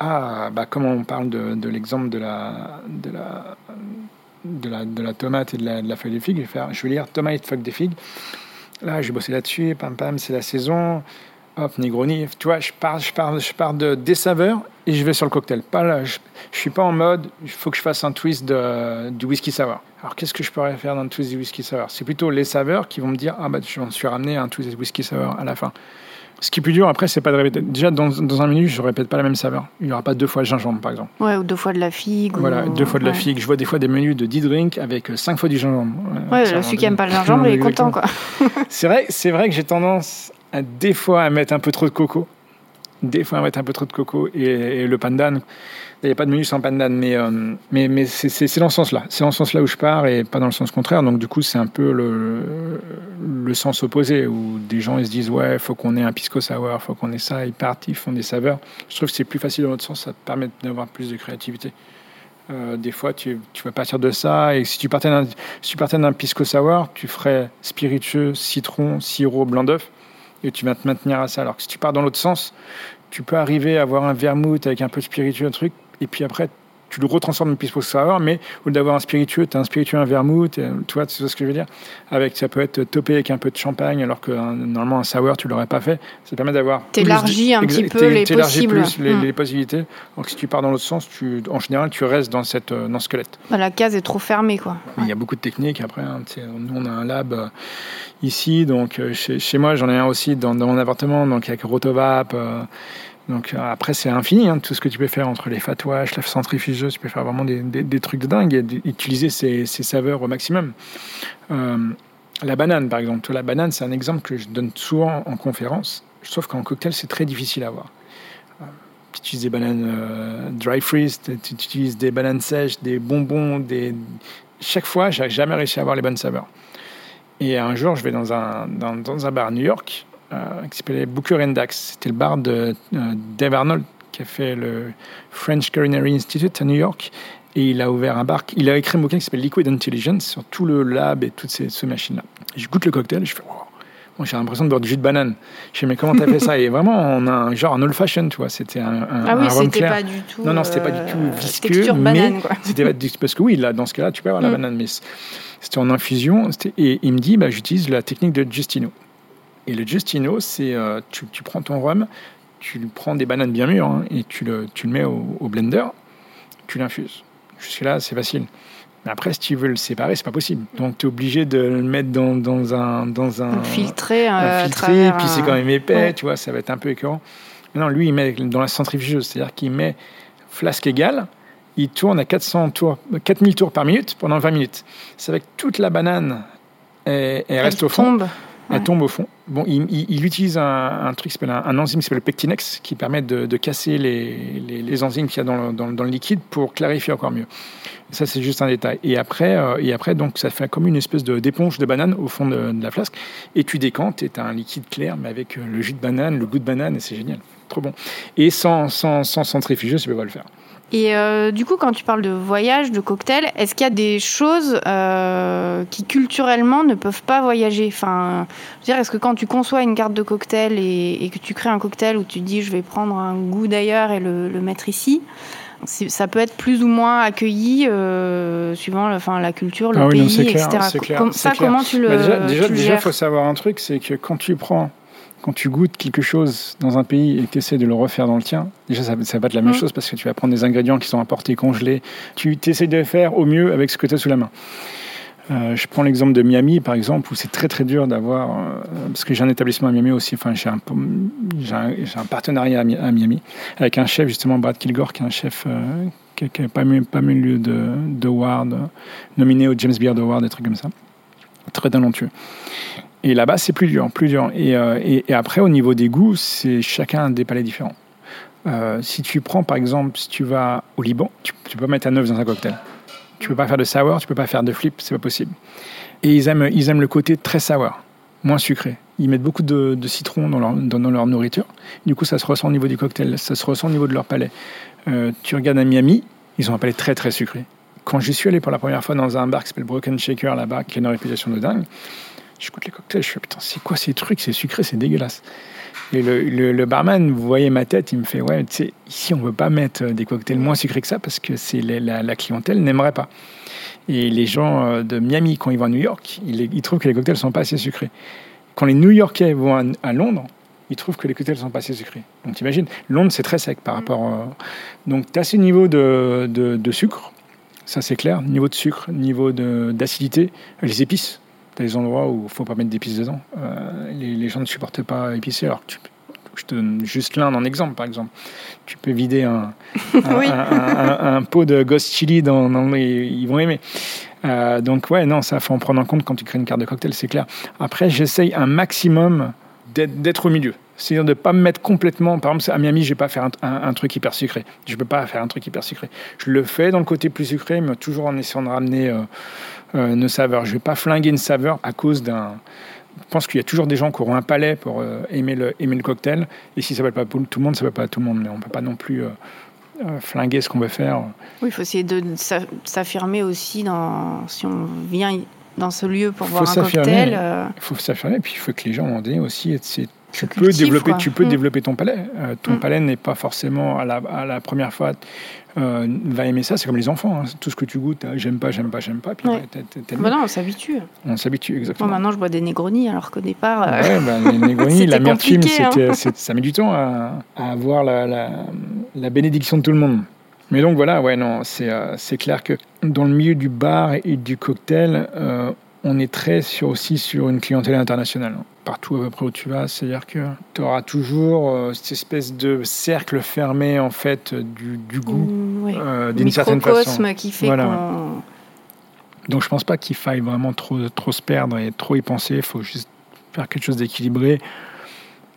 Ah, bah, comme on parle de, de l'exemple de la, de, la, de, la, de la tomate et de la, de la feuille de figue, je vais, faire, je vais lire tomate, feuille de figue. Là, j'ai bossé là-dessus, pam pam, c'est la saison. Hop, Negroni. Tu vois, je pars, je pars, je pars de, des saveurs et je vais sur le cocktail. Pas là, je, je suis pas en mode, il faut que je fasse un twist de, du whisky sour. Alors, qu'est-ce que je pourrais faire dans le twist du whisky sour? C'est plutôt les saveurs qui vont me dire, ah bah, je m'en suis ramené un twist de whisky sour à la fin. Ce qui est plus dur après, c'est pas de répéter. Déjà, dans, dans un menu, je répète pas la même saveur. Il n'y aura pas deux fois le gingembre, par exemple. Ouais, ou deux fois de la figue. Voilà, ou- deux fois de la ouais. figue. Je vois des fois des menus de 10 drinks avec euh, cinq fois du gingembre. Ouais, Ça, celui qui aime pas le gingembre, [laughs] il est content, quoi. c'est vrai, c'est vrai que j'ai tendance des fois à mettre un peu trop de coco. Des fois à mettre un peu trop de coco et, et le pandan. Il n'y a pas de menu sans pandan, mais, euh, mais, mais c'est- dans ce sens-là. C'est dans ce sens-là où je pars et pas dans le sens contraire. Donc du coup, c'est un peu le, le sens opposé où des gens ils se disent ouais, faut qu'on ait un pisco sour, faut qu'on ait ça. Ils partent, ils font des saveurs. Je trouve que c'est plus facile dans l'autre sens. Ça te permet d'avoir plus de créativité. Euh, des fois, tu, tu vas partir de ça. Et si tu partais d'un si tu partais d'un pisco sour, tu ferais spiritueux, citron, sirop, blanc d'œuf, et tu vas te maintenir à ça. Alors que si tu pars dans l'autre sens, tu peux arriver à avoir un vermouth avec un peu de spiritueux, un truc, et puis après, tu le retransformes en pisco sour, mais au lieu d'avoir un spiritueux, tu as un spiritueux, un vermouth, tu vois, vois ce que je veux dire? Avec, Ça peut être topé avec un peu de champagne, alors que euh, normalement, un sour, tu l'aurais pas fait. Ça permet d'avoir... T'élargis un petit peu les possibles. plus les, Mm. les possibilités. Donc si tu pars dans l'autre sens, tu, en général, tu restes dans, cette, euh, dans ce squelette. Bah, la case est trop fermée, quoi. Il y a beaucoup de techniques après. hein, nous, on a un lab euh, ici. Donc, euh, chez, chez moi, j'en ai un aussi dans, dans mon appartement, donc avec Rotovap. euh, donc, euh, après, c'est infini, hein, tout ce que tu peux faire entre les fatouages, la centrifugeuse. Tu peux faire vraiment des, trucs de dingue et utiliser ces, saveurs au maximum. Euh, la banane, par exemple. La banane, c'est un exemple que je donne souvent en conférence. Sauf qu'en cocktail, c'est très difficile à avoir. Euh, Tu utilises des bananes euh, dry freeze, tu utilises des bananes sèches, des bonbons, chaque fois, j'ai jamais réussi à avoir les bonnes saveurs. Et un jour, je vais dans un, dans, un bar à New York qui s'appelait Booker and Dax. C'était le bar de euh, Dave Arnold qui a fait le French Culinary Institute à New York. Et il a ouvert un bar. Il a écrit un bouquin qui s'appelle Liquid Intelligence sur tout le lab et toutes ces, ces machines-là. Je goûte le cocktail et je fais wow. Moi, j'ai l'impression de boire du jus de banane. Je fais, mais comment t'as fait ça? Et vraiment, on a un, genre un old fashion, tu vois. C'était un, un, Ah oui, un c'était clair. pas du tout. Non, non, c'était pas du tout euh, visqueux, Texture mais banane, quoi. C'était parce que oui, là, dans ce cas-là, tu peux avoir la Mm. banane, mais c'était en infusion. Et il me dit, bah, j'utilise la technique de Justino. Et le Justino, c'est euh, tu, tu prends ton rhum, tu prends des bananes bien mûres hein, et tu le, tu le mets au, au blender, tu l'infuses. Jusque-là, c'est facile. Mais après, si tu veux le séparer, c'est pas possible. Donc, tu es obligé de le mettre dans, dans un, dans un, Filtré, un euh, filtré, travers puis c'est un- quand même épais, Ouais. tu vois, ça va être un peu écœurant. Non, lui, il met dans la centrifugeuse, c'est-à-dire qu'il met flasque égale, il tourne à 400 tours, 4000 tours par minute pendant 20 minutes. C'est avec toute la banane, et, reste au fond. Elle tombe au fond. Bon, il, utilise un, truc qui s'appelle un, enzyme qui s'appelle le Pectinex, qui permet de, casser les, les, enzymes qu'il y a dans le, dans, le, liquide pour clarifier encore mieux. Ça, c'est juste un détail. Et après, euh, et après, donc, ça fait comme une espèce d'éponge de, banane au fond de, la flasque. Et tu décantes et tu as un liquide clair, mais avec euh, le jus de banane, le goût de banane, et c'est génial. Trop bon. Et sans, sans, sans centrifugeuse, tu peux pas le faire. Et euh, du coup, quand tu parles de voyage, de cocktail, est-ce qu'il y a des choses euh, qui culturellement ne peuvent pas voyager? Enfin, je veux dire, est-ce que quand tu conçois une carte de cocktail et, que tu crées un cocktail où tu dis je vais prendre un goût d'ailleurs et le, mettre ici, ça peut être plus ou moins accueilli euh, suivant enfin, la culture, le ah pays, etc. ça, comment tu le. Bah déjà, déjà, il faut savoir un truc c'est que quand tu prends quand tu goûtes quelque chose dans un pays et que tu essaies de le refaire dans le tien, déjà ça, ça va être la même mm. chose parce que tu vas prendre des ingrédients qui sont importés, congelés. Tu essaies de faire au mieux avec ce que tu as sous la main. Euh, je prends l'exemple de Miami, par exemple, où c'est très très dur d'avoir, euh, parce que j'ai un établissement à Miami aussi, enfin j'ai un, un, partenariat à, Miami avec un chef justement, Brad Kilgore, qui est un chef euh, qui, n'a pas, pas mis lieu de, de nominé au James Beard Award, des trucs comme ça, très talentueux. Et là-bas, c'est plus dur, plus dur. Euh, et, et, après, au niveau des goûts, c'est chacun des palais différents. Euh, si tu prends, par exemple, si tu vas au Liban, tu, peux pas mettre un œuf dans un cocktail. Tu peux pas faire de sour, tu peux pas faire de flip, c'est pas possible. Et ils aiment, ils aiment le côté très sour, moins sucré. Ils mettent beaucoup de, citron dans leur, dans, leur, nourriture. Du coup, ça se ressent au niveau du cocktail, ça se ressent au niveau de leur palais. Euh, tu regardes à Miami, ils ont un palais très très sucré. Quand j'y suis allé pour la première fois dans un bar qui s'appelle Broken Shaker là-bas, qui a une réputation de dingue, je goûte les cocktails, je fais putain, c'est quoi ces trucs? C'est sucré, c'est dégueulasse. Et le, le, barman, vous voyez ma tête, il me fait Ouais, tu sais, ici, on ne veut pas mettre des cocktails moins sucrés que ça parce que c'est la, la, clientèle n'aimerait pas. Et les gens euh, de Miami, quand ils vont à New York, ils, trouvent que les cocktails ne sont pas assez sucrés. Quand les New Yorkais vont à, Londres, ils trouvent que les cocktails ne sont pas assez sucrés. Donc t'imagines, Londres, c'est très sec par rapport. Euh, donc tu as ces niveaux de, de, de sucre, ça c'est clair, niveau de sucre, niveau d'acidité, les épices des endroits où il ne faut pas mettre d'épices dedans. Euh, les, gens ne supportent pas épicé. Alors, tu, je te donne juste l'un en exemple, par exemple. Tu peux vider un, [laughs] un, pot de ghost chili dans, dans ils vont aimer. Euh, donc ouais, non, ça faut en prendre en compte quand tu crées une carte de cocktail, c'est clair. Après, j'essaye un maximum d'être au milieu. C'est-à-dire de ne pas me mettre complètement. Par exemple, à Miami, je ne vais pas faire un, truc hyper sucré. Je ne peux pas faire un truc hyper sucré. Je le fais dans le côté plus sucré, mais toujours en essayant de ramener euh, euh, nos. Je ne vais pas flinguer une saveur à cause d'un. Je pense qu'il y a toujours des gens qui auront un palais pour euh, aimer, le, aimer le cocktail. Et si ça ne va pas pour tout le monde, ça ne va pas à tout le monde. Mais on ne peut pas non plus euh, flinguer ce qu'on veut faire. Oui, il faut essayer de s'affirmer aussi dans, si on vient dans ce lieu pour voir un cocktail. Il faut s'affirmer, puis il faut que les gens ont dit aussi tu peux, développer, tu peux développer ton palais. ton mm. palais n'est pas forcément à la, à la première fois euh, va aimer ça. C'est comme les enfants. Hein. Tout ce que tu goûtes, j'aime pas, j'aime pas, j'aime pas. Puis bah non, on s'habitue. On s'habitue, exactement. maintenant, je bois des Negroni, alors qu'au départ. Euh, ouais, bah, les [laughs] Negroni, l'amertume, hein. ça met du temps à, avoir la, la, bénédiction de tout le monde. Mais donc voilà, ouais, non, c'est euh, clair que dans le milieu du bar et du cocktail, on est très sur, aussi sur une clientèle internationale. Partout à peu près où tu vas, c'est-à-dire que tu auras toujours euh, cette espèce de cercle fermé en fait du, goût mmh, euh, d'une certaine façon. qui fait voilà. Donc je pense pas qu'il faille vraiment trop, trop se perdre et trop y penser. Il faut juste faire quelque chose d'équilibré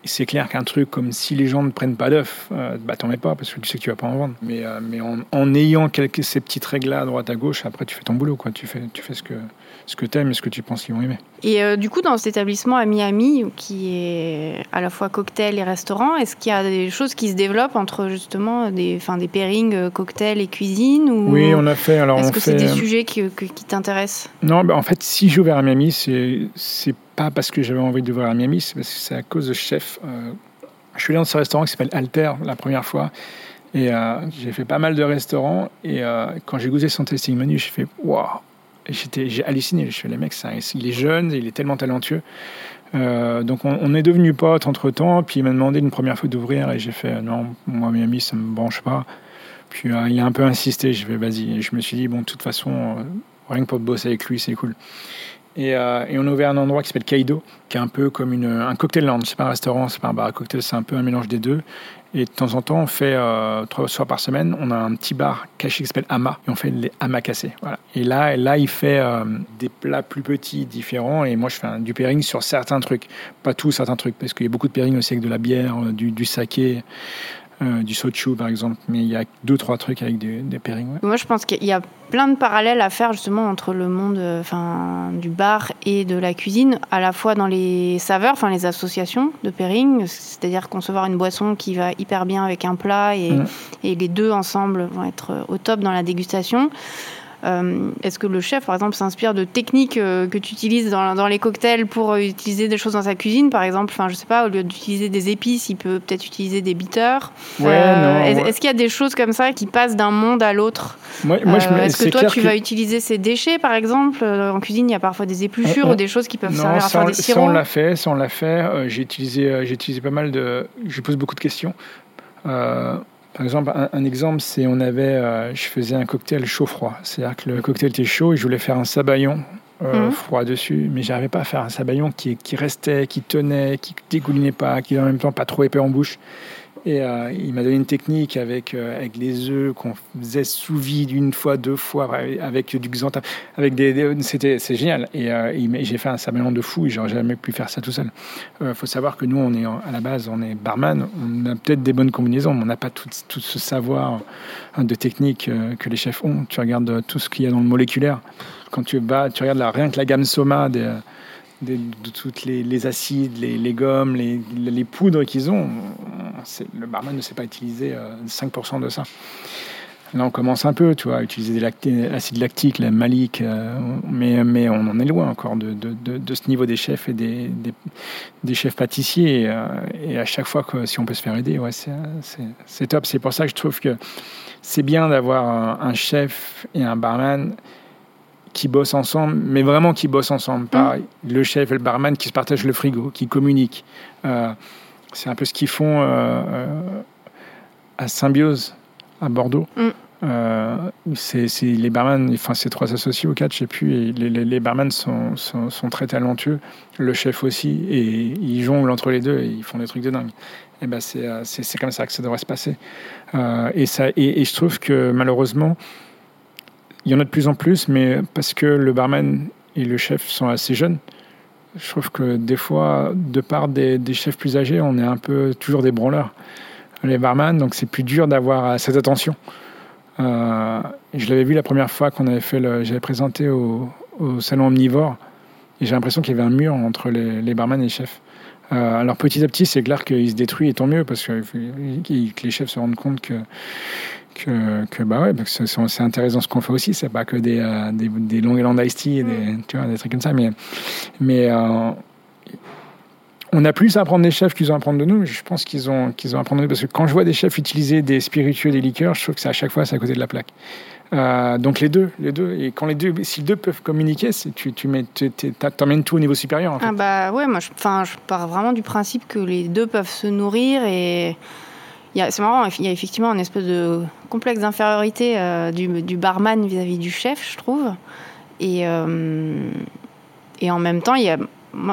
c'est clair qu'un truc comme si les gens ne prennent pas d'œufs, euh, bah t'en mets pas parce que tu sais que tu vas pas en vendre. Mais, euh, mais en, ayant quelques, ces petites règles-là à droite à gauche, après tu fais ton boulot, quoi. Tu fais, tu fais ce que, ce que aimes et ce que tu penses qu'ils vont aimer. Et euh, du coup, dans cet établissement à Miami, qui est à la fois cocktail et restaurant, est-ce qu'il y a des choses qui se développent entre justement des, enfin, des pairings cocktail et cuisine ou... Oui, on a fait. Alors est-ce que c'est des sujets qui, qui t'intéressent? Non, bah, en fait, si j'ai ouvert à Miami, c'est parce que j'avais envie d'ouvrir à Miami, c'est à cause de chef. Euh, je suis allé dans ce restaurant qui s'appelle Alter la première fois. Et euh, j'ai fait pas mal de restaurants. Et euh, quand j'ai goûté son tasting menu, j'ai fait waouh! J'ai halluciné. Je fais, les mecs, il est jeune, il est tellement talentueux. donc on, est devenus potes entre temps. Puis il m'a demandé une première fois d'ouvrir. Et j'ai fait non, moi, Miami, ça me branche pas. Puis il a un peu insisté. J'ai fait vas-y. Et je me suis dit, bon, de toute façon, rien que pour bosser avec lui, c'est cool. Et, euh, et, on a ouvert un endroit qui s'appelle Kaido, qui est un peu comme une, un cocktail lounge. C'est pas un restaurant, c'est pas un bar à cocktail, c'est un peu un mélange des deux. Et de temps en temps, on fait euh, trois soirs par semaine, on a un petit bar caché qui s'appelle Ama, et on fait les cassés. Voilà. Et là, là, il fait euh, des plats plus petits, différents, et moi, je fais du pairing sur certains trucs. Pas tous, certains trucs, parce qu'il y a beaucoup de pairing aussi avec de la bière, du, du saké. Euh, du sochu par exemple, mais il y a deux trois trucs avec des, des pairings. Moi, je pense qu'il y a plein de parallèles à faire justement entre le monde, euh, enfin, du bar et de la cuisine, à la fois dans les saveurs, enfin les associations de pairing, c'est-à-dire concevoir une boisson qui va hyper bien avec un plat et, mmh. et les deux ensemble vont être au top dans la dégustation. Euh, est-ce que le chef, par exemple, s'inspire de techniques euh, que tu utilises dans, les cocktails pour euh, utiliser des choses dans sa cuisine, par exemple? Enfin, je sais pas, au lieu d'utiliser des épices, il peut peut-être utiliser des bitters. est-ce, qu'il y a des choses comme ça qui passent d'un monde à l'autre? Est-ce que toi, tu vas utiliser ces déchets, par exemple? En cuisine, il y a parfois des épluchures ou des choses qui peuvent servir à faire des sirops. Ça, on l'a fait. Ça, on l'a fait. j'ai utilisé, j'ai utilisé pas mal de. Je pose beaucoup de questions. Par exemple, un, exemple, c'est on avait, euh, je faisais un cocktail chaud-froid. C'est-à-dire que le cocktail était chaud et je voulais faire un sabayon euh, mhm. froid dessus, mais j'arrivais pas à faire un sabayon qui, qui restait, qui tenait, qui dégoulinait pas, qui en même temps pas trop épais en bouche. Et euh, il m'a donné une technique avec, euh, avec les œufs qu'on faisait sous vide une fois, deux fois, avec du xanthan. Avec des, c'était, c'est génial. Et, euh, j'ai fait un sabayon de fou et j'aurais jamais pu faire ça tout seul. Il faut savoir que nous, on est à la base, on est barman. On a peut-être des bonnes combinaisons, mais on n'a pas tout, ce savoir hein, de technique que les chefs ont. Tu regardes tout ce qu'il y a dans le moléculaire. Quand tu vas, tu regardes rien que la gamme Soma des de, toutes les, acides, les, gommes, les, les poudres qu'ils ont, le barman ne sait pas utiliser 5% euh, de ça. Là, on commence un peu, tu vois, à utiliser l'acide lactique, la malique, euh, mais, mais on en est loin encore de, de, de, ce niveau des chefs et des, des, chefs pâtissiers. Euh, et, à chaque fois que si on peut se faire aider, ouais, c'est top. C'est pour ça que je trouve que c'est bien d'avoir un, chef et un barman qui bossent ensemble, mais vraiment qui bossent ensemble, pas mm. le chef et le barman qui se partagent le frigo, qui communiquent. Euh, c'est un peu ce qu'ils font euh, euh, à Symbiose, à Bordeaux. Mm. c'est les barman, enfin c'est trois associés ou quatre, je sais plus. Et les, les, barman sont, sont, très talentueux, le chef aussi, et ils jonglent entre les deux et ils font des trucs de dingue. Et ben c'est comme ça que ça devrait se passer. et ça, et, et, je trouve que malheureusement, il y en a de plus en plus, mais parce que le barman et le chef sont assez jeunes, je trouve que des fois, de part des, chefs plus âgés, on est un peu toujours des branleurs. Les barman, donc c'est plus dur d'avoir cette attention. Euh, je l'avais vu la première fois qu'on avait fait, j'avais présenté au, salon omnivore, et j'ai l'impression qu'il y avait un mur entre les, les barman et les chefs. Euh, alors petit à petit, c'est clair qu'il se détruit, et tant mieux, parce que les chefs se rendent compte que que, que bah ouais, c'est intéressant ce qu'on fait aussi. C'est pas que des, euh, des, des Long Island Tea, des, tu vois, des trucs comme ça. Mais, mais euh, on a plus à apprendre des chefs qu'ils ont à apprendre de nous. Je pense qu'ils ont, qu'ils ont à apprendre de nous. Parce que quand je vois des chefs utiliser des spiritueux, des liqueurs, je trouve que c'est à chaque fois, c'est à côté de la plaque. Euh, donc les deux, les deux. Et quand les deux, si les deux peuvent communiquer, tu, tu mets, t'emmènes tout au niveau supérieur. En fait. Ah bah ouais, moi, je, je pars vraiment du principe que les deux peuvent se nourrir et c'est marrant, il y a effectivement une espèce de complexe d'infériorité euh, du, du, barman vis-à-vis du chef, je trouve. Et, euh, et en même temps, il y a,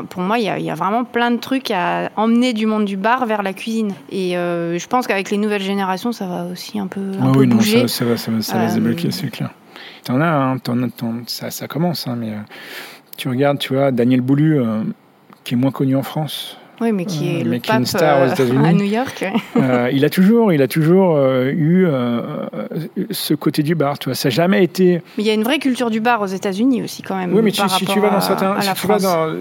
pour moi, il y, a, il y, a, vraiment plein de trucs à emmener du monde du bar vers la cuisine. Et euh, je pense qu'avec les nouvelles générations, ça va aussi un peu, un ah peu oui, bouger. Non, ça, ça, va, ça, va, ça va se débloquer, c'est clair. T'en as, hein, ça, ça, commence, hein, mais tu regardes, tu vois, Daniel Boulu, qui est moins connu en France, oui, mais qui est le pape star aux euh, États-Unis. à New York. [laughs] euh, il a toujours, il a toujours euh, eu euh, ce côté du bar. Tu vois, ça n'a jamais été. Mais il y a une vraie culture du bar aux États-Unis aussi quand même. Oui, mais si, tu vas dans certains, si tu vas dans,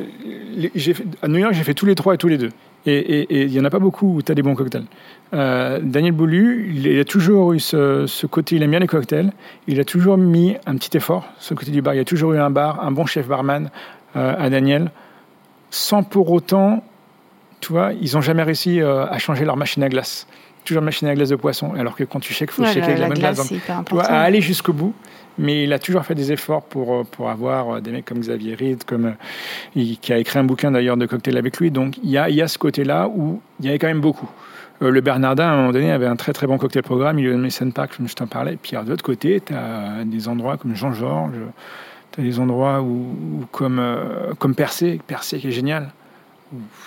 à New York, j'ai fait tous les trois et tous les deux. Et il n'y en a pas beaucoup où tu as des bons cocktails. Daniel Boulu, il, a toujours eu ce, ce, côté, il aime bien les cocktails. Il a toujours mis un petit effort, ce côté du bar. Il y a toujours eu un bar, un bon chef barman à Daniel, sans pour autant tu vois, ils n'ont jamais réussi euh, à changer leur machine à glace. Toujours machine à glace de poisson. Alors que quand tu shakes, il faut shaker avec la, même glace. Donc, à aller jusqu'au bout. Mais il a toujours fait des efforts pour, euh, pour avoir euh, des mecs comme Xavier Reed, comme, qui a écrit un bouquin d'ailleurs de cocktail avec lui. Donc il y a, il y a ce côté-là où il y avait quand même beaucoup. le Bernardin, à un moment donné, avait un très très bon cocktail programme. Il y a le Mason Park, comme je t'en parlais. Puis de l'autre côté, tu as des endroits comme Jean-Georges Tu as des endroits où, comme, euh, comme Percé, Percé qui est génial.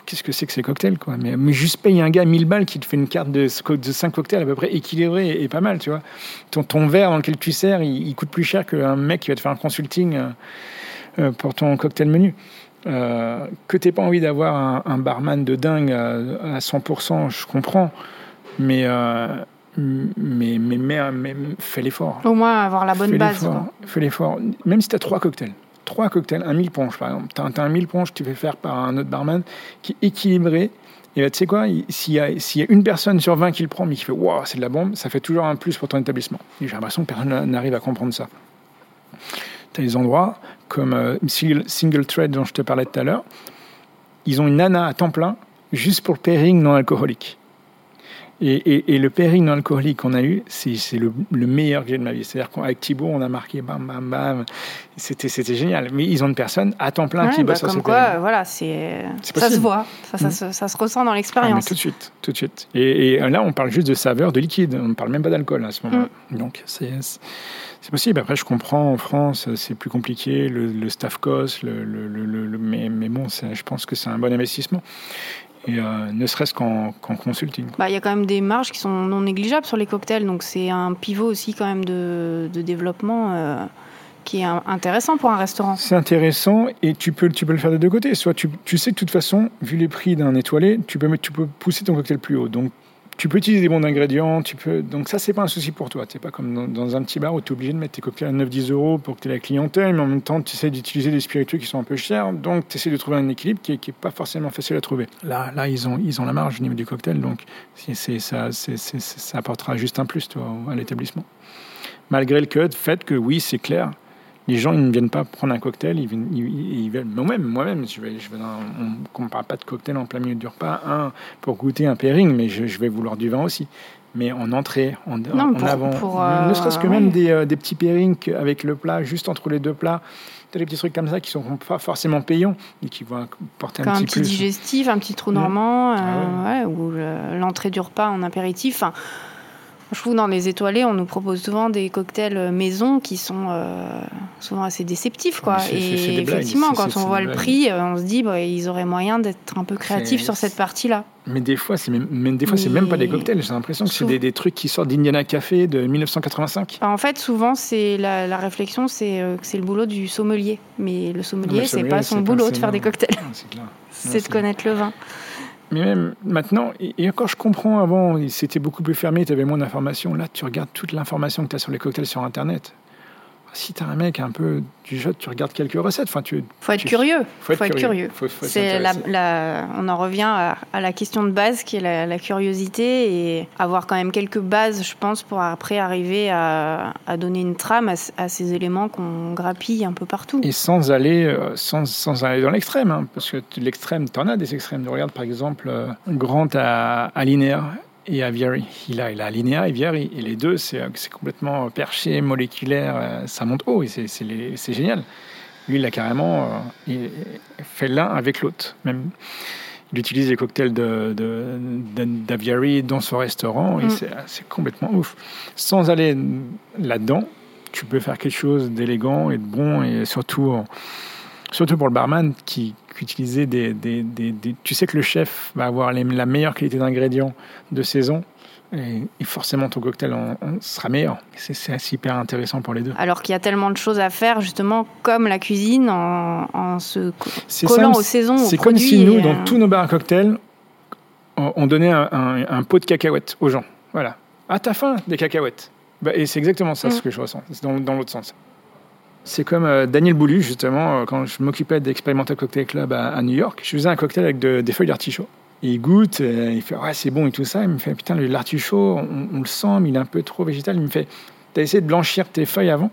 Qu'est-ce que c'est que ces cocktails quoi? Mais, mais, juste paye un gars 1000 balles qui te fait une carte de, de 5 cocktails à peu près équilibrée et, pas mal, tu vois. Ton, ton verre dans lequel tu sers, il, coûte plus cher qu'un mec qui va te faire un consulting euh, euh, pour ton cocktail menu. Euh, que tu pas envie d'avoir un, barman de dingue à, 100%, je comprends. Mais, mais, mais, mais, fais l'effort. Au moins avoir la bonne base. Fais l'effort. Même si tu as trois cocktails trois cocktails, un mille ponches par exemple. Tu as, un mille ponches que tu fais faire par un autre barman qui est équilibré. Et ben, tu sais quoi, s'il y, a, une personne sur 20 qui le prend mais qui fait Waouh, c'est de la bombe, ça fait toujours un plus pour ton établissement. J'ai l'impression que personne n'arrive à comprendre ça. Tu as des endroits comme euh, single, single Thread dont je te parlais tout à l'heure. Ils ont une nana à temps plein juste pour le pairing non alcoolique. Et, le pairing non alcoolique qu'on a eu, c'est le, meilleur que j'ai de ma vie. C'est-à-dire qu'avec Thibaut, on a marqué bam, bam, bam. C'était génial. Mais ils ont une personne à temps plein qui bah, bosse sur Comme quoi, voilà, c'est ça se voit, ça, mm. ça, se, ressent dans l'expérience. Ah, tout de suite, tout de suite. Et, là, on parle juste de saveur, de liquide. On ne parle même pas d'alcool à ce moment-là. Mm. Donc, c'est possible. Après, je comprends, en France, c'est plus compliqué, le, staff cost, le, le, mais, mais bon, je pense que c'est un bon investissement et euh, ne serait-ce qu'en consulting. Bah, il y a quand même des marges qui sont non négligeables sur les cocktails, donc c'est un pivot aussi quand même de, de développement euh, qui est intéressant pour un restaurant. C'est intéressant et tu peux, tu peux le faire de deux côtés. Soit tu, tu sais de toute façon, vu les prix d'un étoilé, tu peux, tu peux pousser ton cocktail plus haut. Donc tu peux utiliser des bons ingrédients, tu peux... donc ça, c'est pas un souci pour toi. Tu pas comme dans, un petit bar où tu es obligé de mettre tes cocktails à 9-10 euros pour que tu aies la clientèle, mais en même temps, tu essaies d'utiliser des spiritueux qui sont un peu chers, donc tu essaies de trouver un équilibre qui n'est est pas forcément facile à trouver. Là, là ils, ont, ils ont la marge au niveau du cocktail, donc ça apportera juste un plus toi, à l'établissement. Malgré le fait que oui, c'est clair, les gens ils ne viennent pas prendre un cocktail, ils viennent, ils, moi-même, moi-même, je vais, je vais on ne parle pas de cocktail en plein milieu du repas, un pour goûter un pairing, mais je, vais vouloir du vin aussi. Mais en entrée, en, avant, ne serait-ce que euh, même des, euh, des, petits pairings avec le plat, juste entre les deux plats, des petits trucs comme ça qui sont pas forcément payants et qui vont porter un, un petit, digestif, un petit trou normand, ah euh, ou l'entrée du repas en apéritif. Enfin, je trouve dans les étoilés, on nous propose souvent des cocktails euh, maison qui sont euh, souvent assez déceptifs. Quoi. Et effectivement, quand on voit le prix, euh, on se dit bah, ils auraient moyen d'être un peu créatifs sur cette partie-là. Mais des fois, c'est même, des fois, c'est même pas des cocktails. J'ai l'impression que c'est des, trucs qui sortent d'Indiana Café de 1985. Bah, en fait, souvent, c'est la, réflexion, c'est que c'est le boulot du sommelier. Mais le sommelier, c'est pas son boulot de faire des cocktails. C'est [laughs] de connaître le vin. Mais même maintenant, et encore je comprends avant, c'était beaucoup plus fermé, tu avais moins d'informations. Là, tu regardes toute l'information que tu as sur les cocktails sur Internet si tu as un mec un peu du jeu, tu regardes quelques recettes. Enfin, tu, faut être curieux. Faut être, curieux. c'est la, on en revient à, la question de base qui est la, curiosité et avoir quand même quelques bases, je pense, pour après arriver à, donner une trame à, ces éléments qu'on grappille un peu partout. Et sans aller, euh, sans, sans aller dans l'extrême, hein, parce que l'extrême, tu en as des extrêmes. Regarde par exemple euh, Grant à, à Linéaire et Aviary. Il a, il a Alinea et Aviary. Et les deux, c'est complètement perché, moléculaire, euh, ça monte haut et c'est génial. Lui, il a carrément euh, fait l'un avec l'autre. Même, il utilise les cocktails d'Aviary de, dans son restaurant et mm. c'est complètement ouf. Sans aller là-dedans, tu peux faire quelque chose d'élégant et de bon et surtout, surtout pour le barman qui, utiliser des, des, des, Tu sais que le chef va avoir la meilleure qualité d'ingrédients de saison. Et, forcément, ton cocktail sera meilleur. C'est hyper intéressant pour les deux. Alors qu'il y a tellement de choses à faire, justement, comme la cuisine, en, se collant aux saisons. C'est comme si nous, dans euh, tous nos bars à cocktails, on, donnait un, pot de cacahuètes aux gens. Voilà. Ah, t'as faim Des cacahuètes. Bah, et c'est exactement ça mm. ce que je ressens. C'est dans, dans l'autre sens. C'est comme euh, Daniel Boulu, justement, euh, quand je m'occupais d'Experimental Cocktail Club à, New York, je faisais un cocktail avec des feuilles d'artichaut. Il goûte, euh, il fait ouais c'est bon et tout ça. Il me fait putain l'artichaut, on, le sent, mais il est un peu trop végétal. Il me fait t'as essayé de blanchir tes feuilles avant?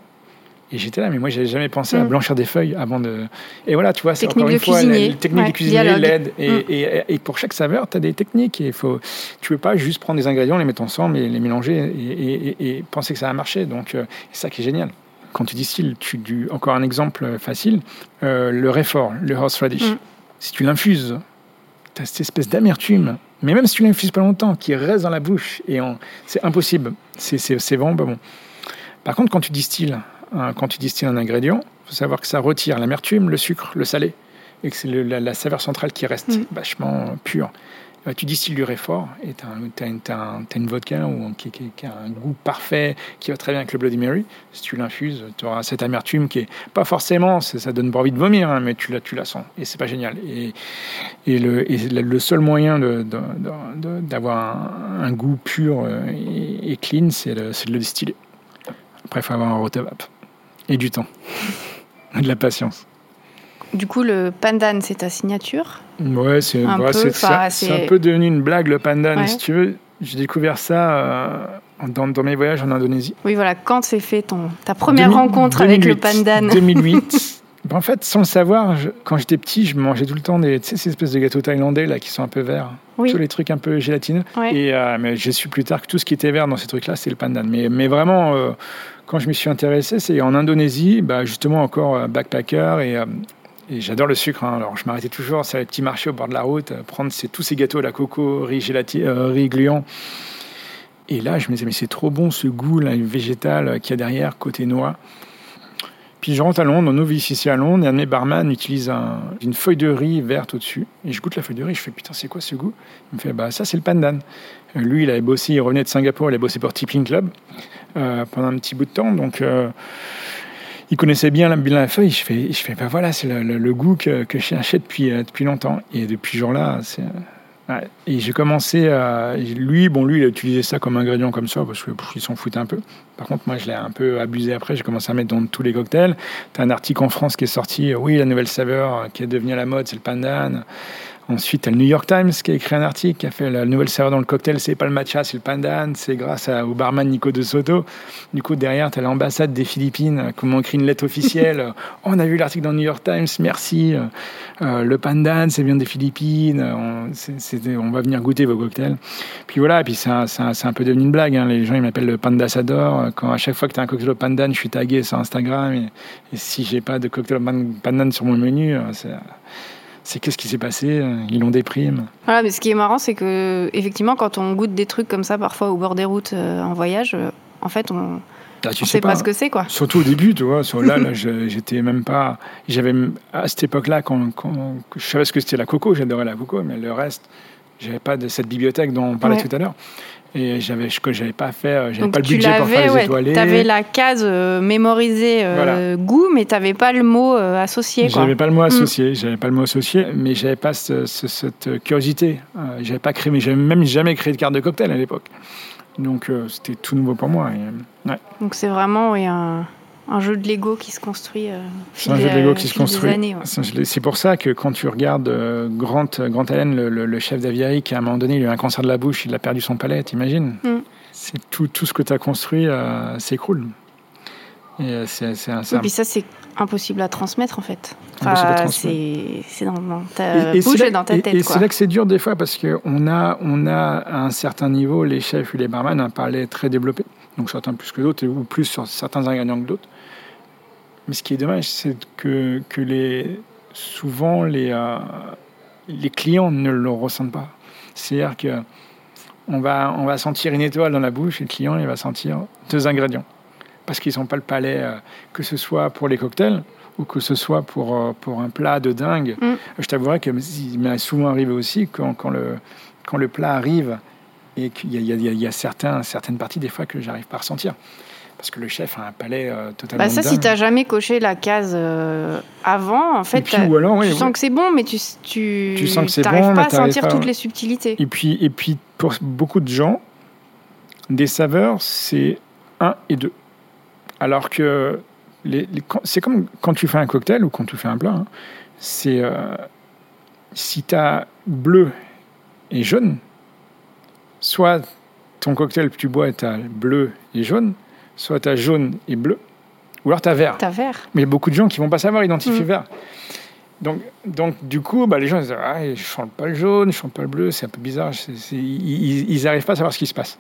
Et j'étais là, mais moi j'avais jamais pensé à mm. blanchir des feuilles avant de. Et voilà, tu vois, c'est encore une fois la, technique du cuisinier l'aide. Mm. Et, et, pour chaque saveur, tu as des techniques. Et faut, tu peux pas juste prendre des ingrédients, les mettre ensemble et les mélanger et, penser que ça va marcher. Donc c'est ça qui est génial quand tu distilles, tu, du, encore un exemple facile, euh, le réfort, le horseradish. Mm. Si tu l'infuses, tu as cette espèce d'amertume, mais même si tu l'infuses pas longtemps, qui reste dans la bouche, et c'est impossible. C'est vraiment pas bon. Par contre, quand tu distilles, quand tu distilles un ingrédient, faut savoir que ça retire l'amertume, le sucre, le salé, et que c'est la, la, saveur centrale qui reste Mm. vachement pure. Euh, tu distilles du réfort et tu as, une vodka ou, qui, a un goût parfait, qui va très bien avec le Bloody Mary. Si tu l'infuses, tu auras cette amertume qui est pas forcément, ça donne pas envie de vomir, hein, mais tu la, sens et c'est pas génial. Et, le, seul moyen d'avoir un, goût pur euh, et, clean, c'est de, le distiller. Après, il faut avoir un rotavap et du temps, et [laughs] de la patience. Du coup, le pandan, c'est ta signature. Ouais, c'est Un peu, un devenu une blague le pandan, Ouais. si tu veux. J'ai découvert ça euh, dans, dans mes voyages en Indonésie. Oui, voilà. Quand s'est fait ton ta première 2000 rencontre avec le 2008, pandan [laughs] 2008. Ben, en fait, sans le savoir, je- quand j'étais petit, je mangeais tout le temps des, ces espèces de gâteaux thaïlandais là qui sont un peu verts. Oui. Tous les trucs un peu gélatineux. Ouais. Et euh, mais j'ai su plus tard que tout ce qui était vert dans ces trucs-là, c'est le pandan. Mais, mais vraiment, euh, quand je m'y suis intéressé, c'est en Indonésie, bah, justement encore backpacker et, et j'adore le sucre. hein. Alors je m'arrêtais toujours sur les petits marchés au bord de la route, euh, prendre tous ces gâteaux, la coco, euh, riz gluant. Et là, je me disais, mais c'est trop bon ce goût là, végétal euh, qu'il y a derrière, côté noix. Puis je rentre à Londres, on ouvre ici à Londres, et un de mes barman utilise un- une feuille de riz verte au-dessus. Et je goûte la feuille de riz, je fais putain, c'est quoi ce goût? Il me fait, bah ça c'est le pandan. Lui, il avait bossé, il revenait de Singapour, il a bossé pour Tipping Club pendant un petit bout de temps. Donc il connaissait bien la, feuille. Je fais, je fais bah voilà, c'est le, goût que, que je cherchais depuis, euh, depuis longtemps. Et depuis ce jour-là, c'est. Et j'ai commencé à. Lui, bon, lui, il a utilisé ça comme ingrédient comme ça parce qu'il s'en foutait un peu. Par contre, moi, je l'ai un peu abusé après. J'ai commencé à mettre dans tous les cocktails. Tu as un article en France qui est sorti. euh, Oui, la nouvelle saveur euh, qui est devenue à la mode, c'est le pandan. Ensuite, tu as le New York Times qui a écrit un article qui a fait la nouvelle saveur dans le cocktail, c'est pas le matcha, c'est le pandan. C'est grâce à- au barman Nico de Soto. Du coup, derrière, tu as l'ambassade des Philippines euh, qui m'ont écrit une lettre officielle. Euh, [laughs] on a vu l'article dans le New York Times, merci. Euh, euh, le pandan, c'est bien des Philippines. Euh, On, va venir goûter vos cocktails. Puis voilà, puis c'est un, un- peu devenu une blague. hein. Les gens, ils m'appellent le pandasador. Quand à chaque fois que tu as un cocktail au pandan, je suis tagué sur Instagram. Et, et si j'ai pas de cocktail au pan- pandan sur mon menu, euh, c'est, c'est qu'est-ce qui s'est passé euh, Ils l'ont déprime. Voilà, mais ce qui est marrant, c'est que effectivement, quand on goûte des trucs comme ça, parfois au bord des routes euh, en voyage, euh, en fait, on tu ne sais sait pas, ce que c'est, quoi. Surtout au début, tu vois. Sur là, là, [laughs] j'étais même pas. J'avais à cette époque-là, quand, quand- je savais ce que c'était la coco, j'adorais la coco, mais le reste, j'avais pas de cette bibliothèque dont on parlait Ouais. tout à l'heure. Et j'avais, je, j'avais pas fait, euh, j'avais pas le tu budget pour faire les ouais, étoilés. t'avais la case euh, mémorisée euh, Voilà. goût, mais t'avais pas le mot euh, associé. J'avais pas le mot Mm. associé, j'avais pas le mot associé, mais j'avais pas ce- ce- cette curiosité. Euh, j'avais pas créé, mais j'avais même jamais créé de carte de cocktail à l'époque. Donc c'était tout nouveau pour moi. et, ouais. Donc c'est vraiment un, un jeu de Lego qui se construit. euh, C'est un fil jeu de Lego au qui se construit. ouais. C'est un pour ça que quand tu regardes euh, Grant, Grant Allen, le, le- le chef d'aviarie, qui à un moment donné, il a eu un cancer de la bouche, il a perdu son palais, t'imagines Mm. C'est tout, tout ce que tu as construit euh, s'écroule. Et euh, c'est un. un- puis ça, c'est impossible à transmettre, en fait. Enfin, c'est c'est dans, dans ta Et- et bouche c'est là- et dans ta et- tête, Et c'est là que c'est dur des fois parce qu'on a, on a à un certain niveau, les chefs et les barman, un palais très développé. Donc certains plus que d'autres, ou plus sur certains ingrédients que d'autres. Mais ce qui est dommage, c'est que, que les, souvent les, euh, les clients ne le ressentent pas. C'est-à-dire que on va, on va sentir une étoile dans la bouche et le client il va sentir deux ingrédients. Parce qu'ils n'ont pas le palais, euh, que ce soit pour les cocktails ou que ce soit pour, euh, pour un plat de dingue. Mm. Je t'avouerai que il m'est souvent arrivé aussi quand, quand, le, quand le plat arrive et qu'il y a, il y a- il y a- certains, certaines parties des fois que j'arrive pas à ressentir. Parce que le chef a un palais euh, totalement Bah ça, si dingue. t'as jamais coché la case euh, avant, en fait, puis, alors, oui, tu oui. sens que c'est bon, mais tu tu, Tu sens que bon, pas à sentir pas- toutes les subtilités. Et puis, et puis, pour beaucoup de gens, des saveurs, c'est 1 et 2. Alors que les, c'est comme quand tu fais un cocktail ou quand tu fais un plat. hein, c'est euh, si tu as bleu et jaune, soit ton cocktail que tu bois est bleu et jaune, soit tu as jaune et bleu, ou alors tu as vert. T'as vert. Mais il y a beaucoup de gens qui vont pas savoir identifier Mm. vert. Donc, donc, du coup, bah, les gens ils disent ah, Je ne chante pas le jaune, je ne chante pas le bleu, c'est un peu bizarre. ils n'arrivent pas à savoir ce qui se passe.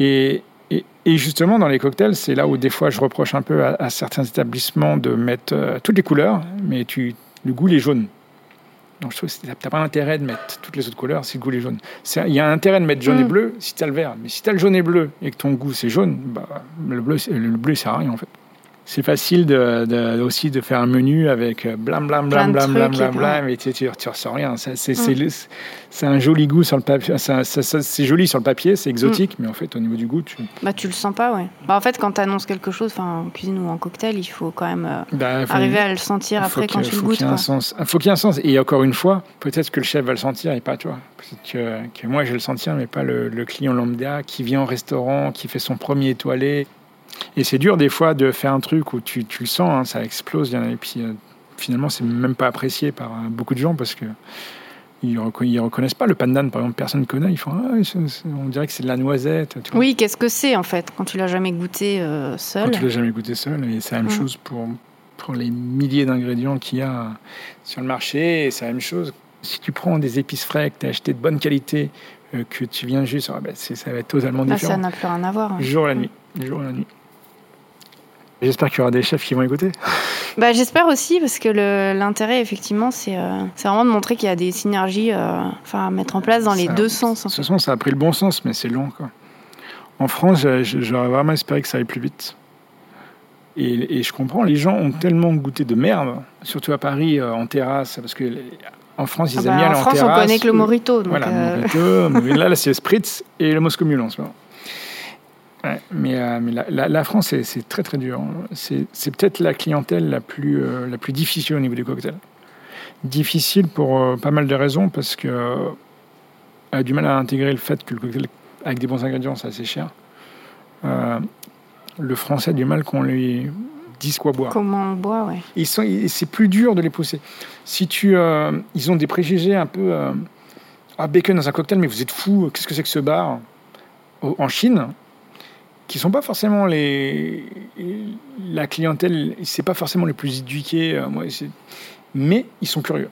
Et, et, et justement, dans les cocktails, c'est là où des fois je reproche un peu à, à certains établissements de mettre euh, toutes les couleurs, mais tu, le goût il est jaune. Donc je trouve que tu n'as pas intérêt de mettre toutes les autres couleurs si le goût est jaune. Il y a intérêt de mettre jaune et Mm. bleu si tu as le vert. Mais si tu as le jaune et bleu et que ton goût c'est jaune, bah, le bleu, le bleu il sert à rien en fait. C'est facile de, aussi de faire un menu avec blam blam blam blam blam blam blam et tu, tu, ressens rien. C'est c'est un joli goût sur le papier. C'est joli sur le papier, c'est exotique, mm. mais en fait au niveau du goût, tu. Bah tu le sens pas, ouais. Bah, en fait quand tu annonces quelque chose, enfin en cuisine ou en cocktail, il faut quand même euh, bah, arriver à le sentir après quand tu le goûtes. Il faut qu'il y ait un sens. Et encore une fois, peut-être que le chef va le sentir et pas toi. Peut-être que, moi je vais le sentir, mais pas le, le client lambda qui vient au restaurant, qui fait son premier étoilé et c'est dur des fois de faire un truc où tu, tu le sens, hein, ça explose, et puis euh, finalement c'est même pas apprécié par euh, beaucoup de gens parce que ils, ne reconnaissent pas le pandan, par exemple, personne ne connaît. Ils font, ah, on dirait que c'est de la noisette. oui, qu'est-ce que c'est en fait quand tu l'as jamais goûté euh, seul? Quand tu l'as jamais goûté seul, et c'est la même chose pour, pour les milliers d'ingrédients qu'il y a sur le marché, c'est la même chose. Si tu prends des épices frais, que tu as acheté de bonne qualité, que tu viens juste, ah, ben, ça va être totalement ah, différent. ça n'a plus rien à voir. Hein. Jour et la nuit. Jour et la nuit. J'espère qu'il y aura des chefs qui vont écouter. Bah, J'espère aussi, parce que l'intérêt, effectivement, c'est euh, vraiment de montrer qu'il y a des synergies euh, à mettre en place dans les deux sens. De toute façon, ça a pris le bon sens, mais c'est long. Quoi. En France, j'aurais vraiment espéré que ça aille plus vite. Et, je comprends, les gens ont tellement goûté de merde, surtout à Paris, euh, en terrasse, parce que en France, ils ah aiment bah, bien aller en, France, on connaît que le Morito. Donc voilà, euh... Morito, là, là c'est Spritz et le Moscow Mule en ce moment mais, euh, mais la, la, France, c'est très très dur. C'est peut-être la clientèle la plus, euh, la plus difficile au niveau des cocktails. Difficile pour euh, pas mal de raisons, parce que a du mal à intégrer le fait que le cocktail avec des bons ingrédients, c'est assez cher. le français a du mal qu'on lui dise quoi boire. Comment on boit, ouais. C'est plus dur de les pousser. Si tu, ils ont des préjugés un peu. ah, bacon dans un cocktail, mais vous êtes fou, qu'est-ce que c'est que ce bar? En Chine, qui sont pas forcément les la clientèle, c'est pas forcément les plus éduqués, euh, moi, mais ils sont curieux.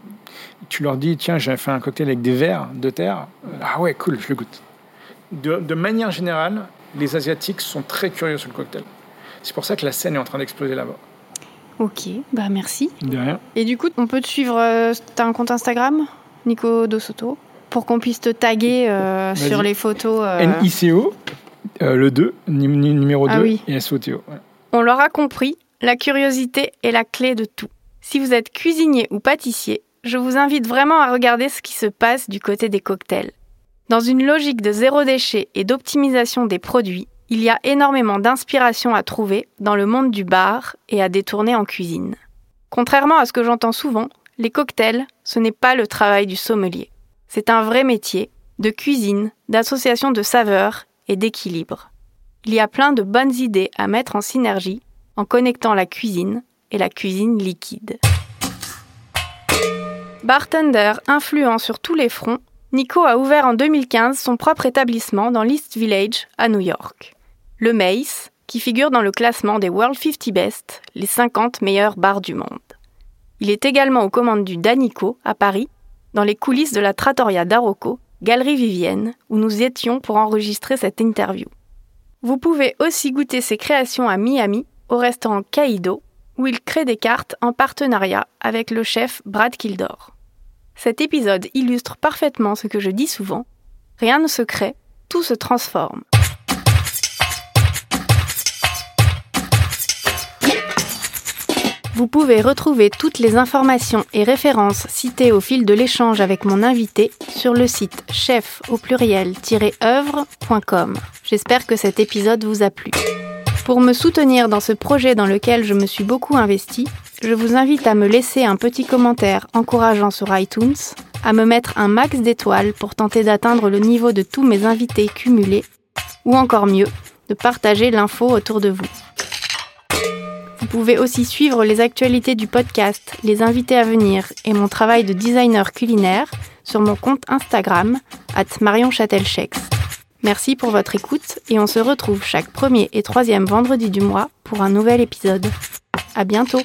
Tu leur dis tiens j'ai fait un cocktail avec des verres de terre, ah ouais cool je le goûte. De, de manière générale, les asiatiques sont très curieux sur le cocktail. C'est pour ça que la scène est en train d'exploser là-bas. Ok, bah merci. De rien. Et du coup, on peut te suivre. Euh, tu as un compte Instagram, Nico Dosoto, pour qu'on puisse te taguer euh, sur les photos. NICO euh, le 2, numéro 2 ah et SOTO. On l'aura compris, la curiosité est la clé de tout. Si vous êtes cuisinier ou pâtissier, je vous invite vraiment à regarder ce qui se passe du côté des cocktails. Dans une logique de zéro déchet et d'optimisation des produits, il y a énormément d'inspiration à trouver dans le monde du bar et à détourner en cuisine. Contrairement à ce que j'entends souvent, les cocktails, ce n'est pas le travail du sommelier. C'est un vrai métier de cuisine, d'association de saveurs et d'équilibre. Il y a plein de bonnes idées à mettre en synergie en connectant la cuisine et la cuisine liquide. Bartender influent sur tous les fronts, Nico a ouvert en 2015 son propre établissement dans l'East Village à New York. Le Mace, qui figure dans le classement des World 50 Best, les 50 meilleurs bars du monde. Il est également aux commandes du Danico à Paris, dans les coulisses de la Trattoria d'Arocco, Galerie Vivienne, où nous étions pour enregistrer cette interview. Vous pouvez aussi goûter ses créations à Miami, au restaurant Kaido, où il crée des cartes en partenariat avec le chef Brad Kildor. Cet épisode illustre parfaitement ce que je dis souvent. Rien ne se crée, tout se transforme. Vous pouvez retrouver toutes les informations et références citées au fil de l'échange avec mon invité sur le site chef au pluriel-œuvre.com. J'espère que cet épisode vous a plu. Pour me soutenir dans ce projet dans lequel je me suis beaucoup investi, je vous invite à me laisser un petit commentaire encourageant sur iTunes, à me mettre un max d'étoiles pour tenter d'atteindre le niveau de tous mes invités cumulés, ou encore mieux, de partager l'info autour de vous. Vous pouvez aussi suivre les actualités du podcast, les invités à venir et mon travail de designer culinaire sur mon compte Instagram, at Marion Merci pour votre écoute et on se retrouve chaque premier et troisième vendredi du mois pour un nouvel épisode. À bientôt!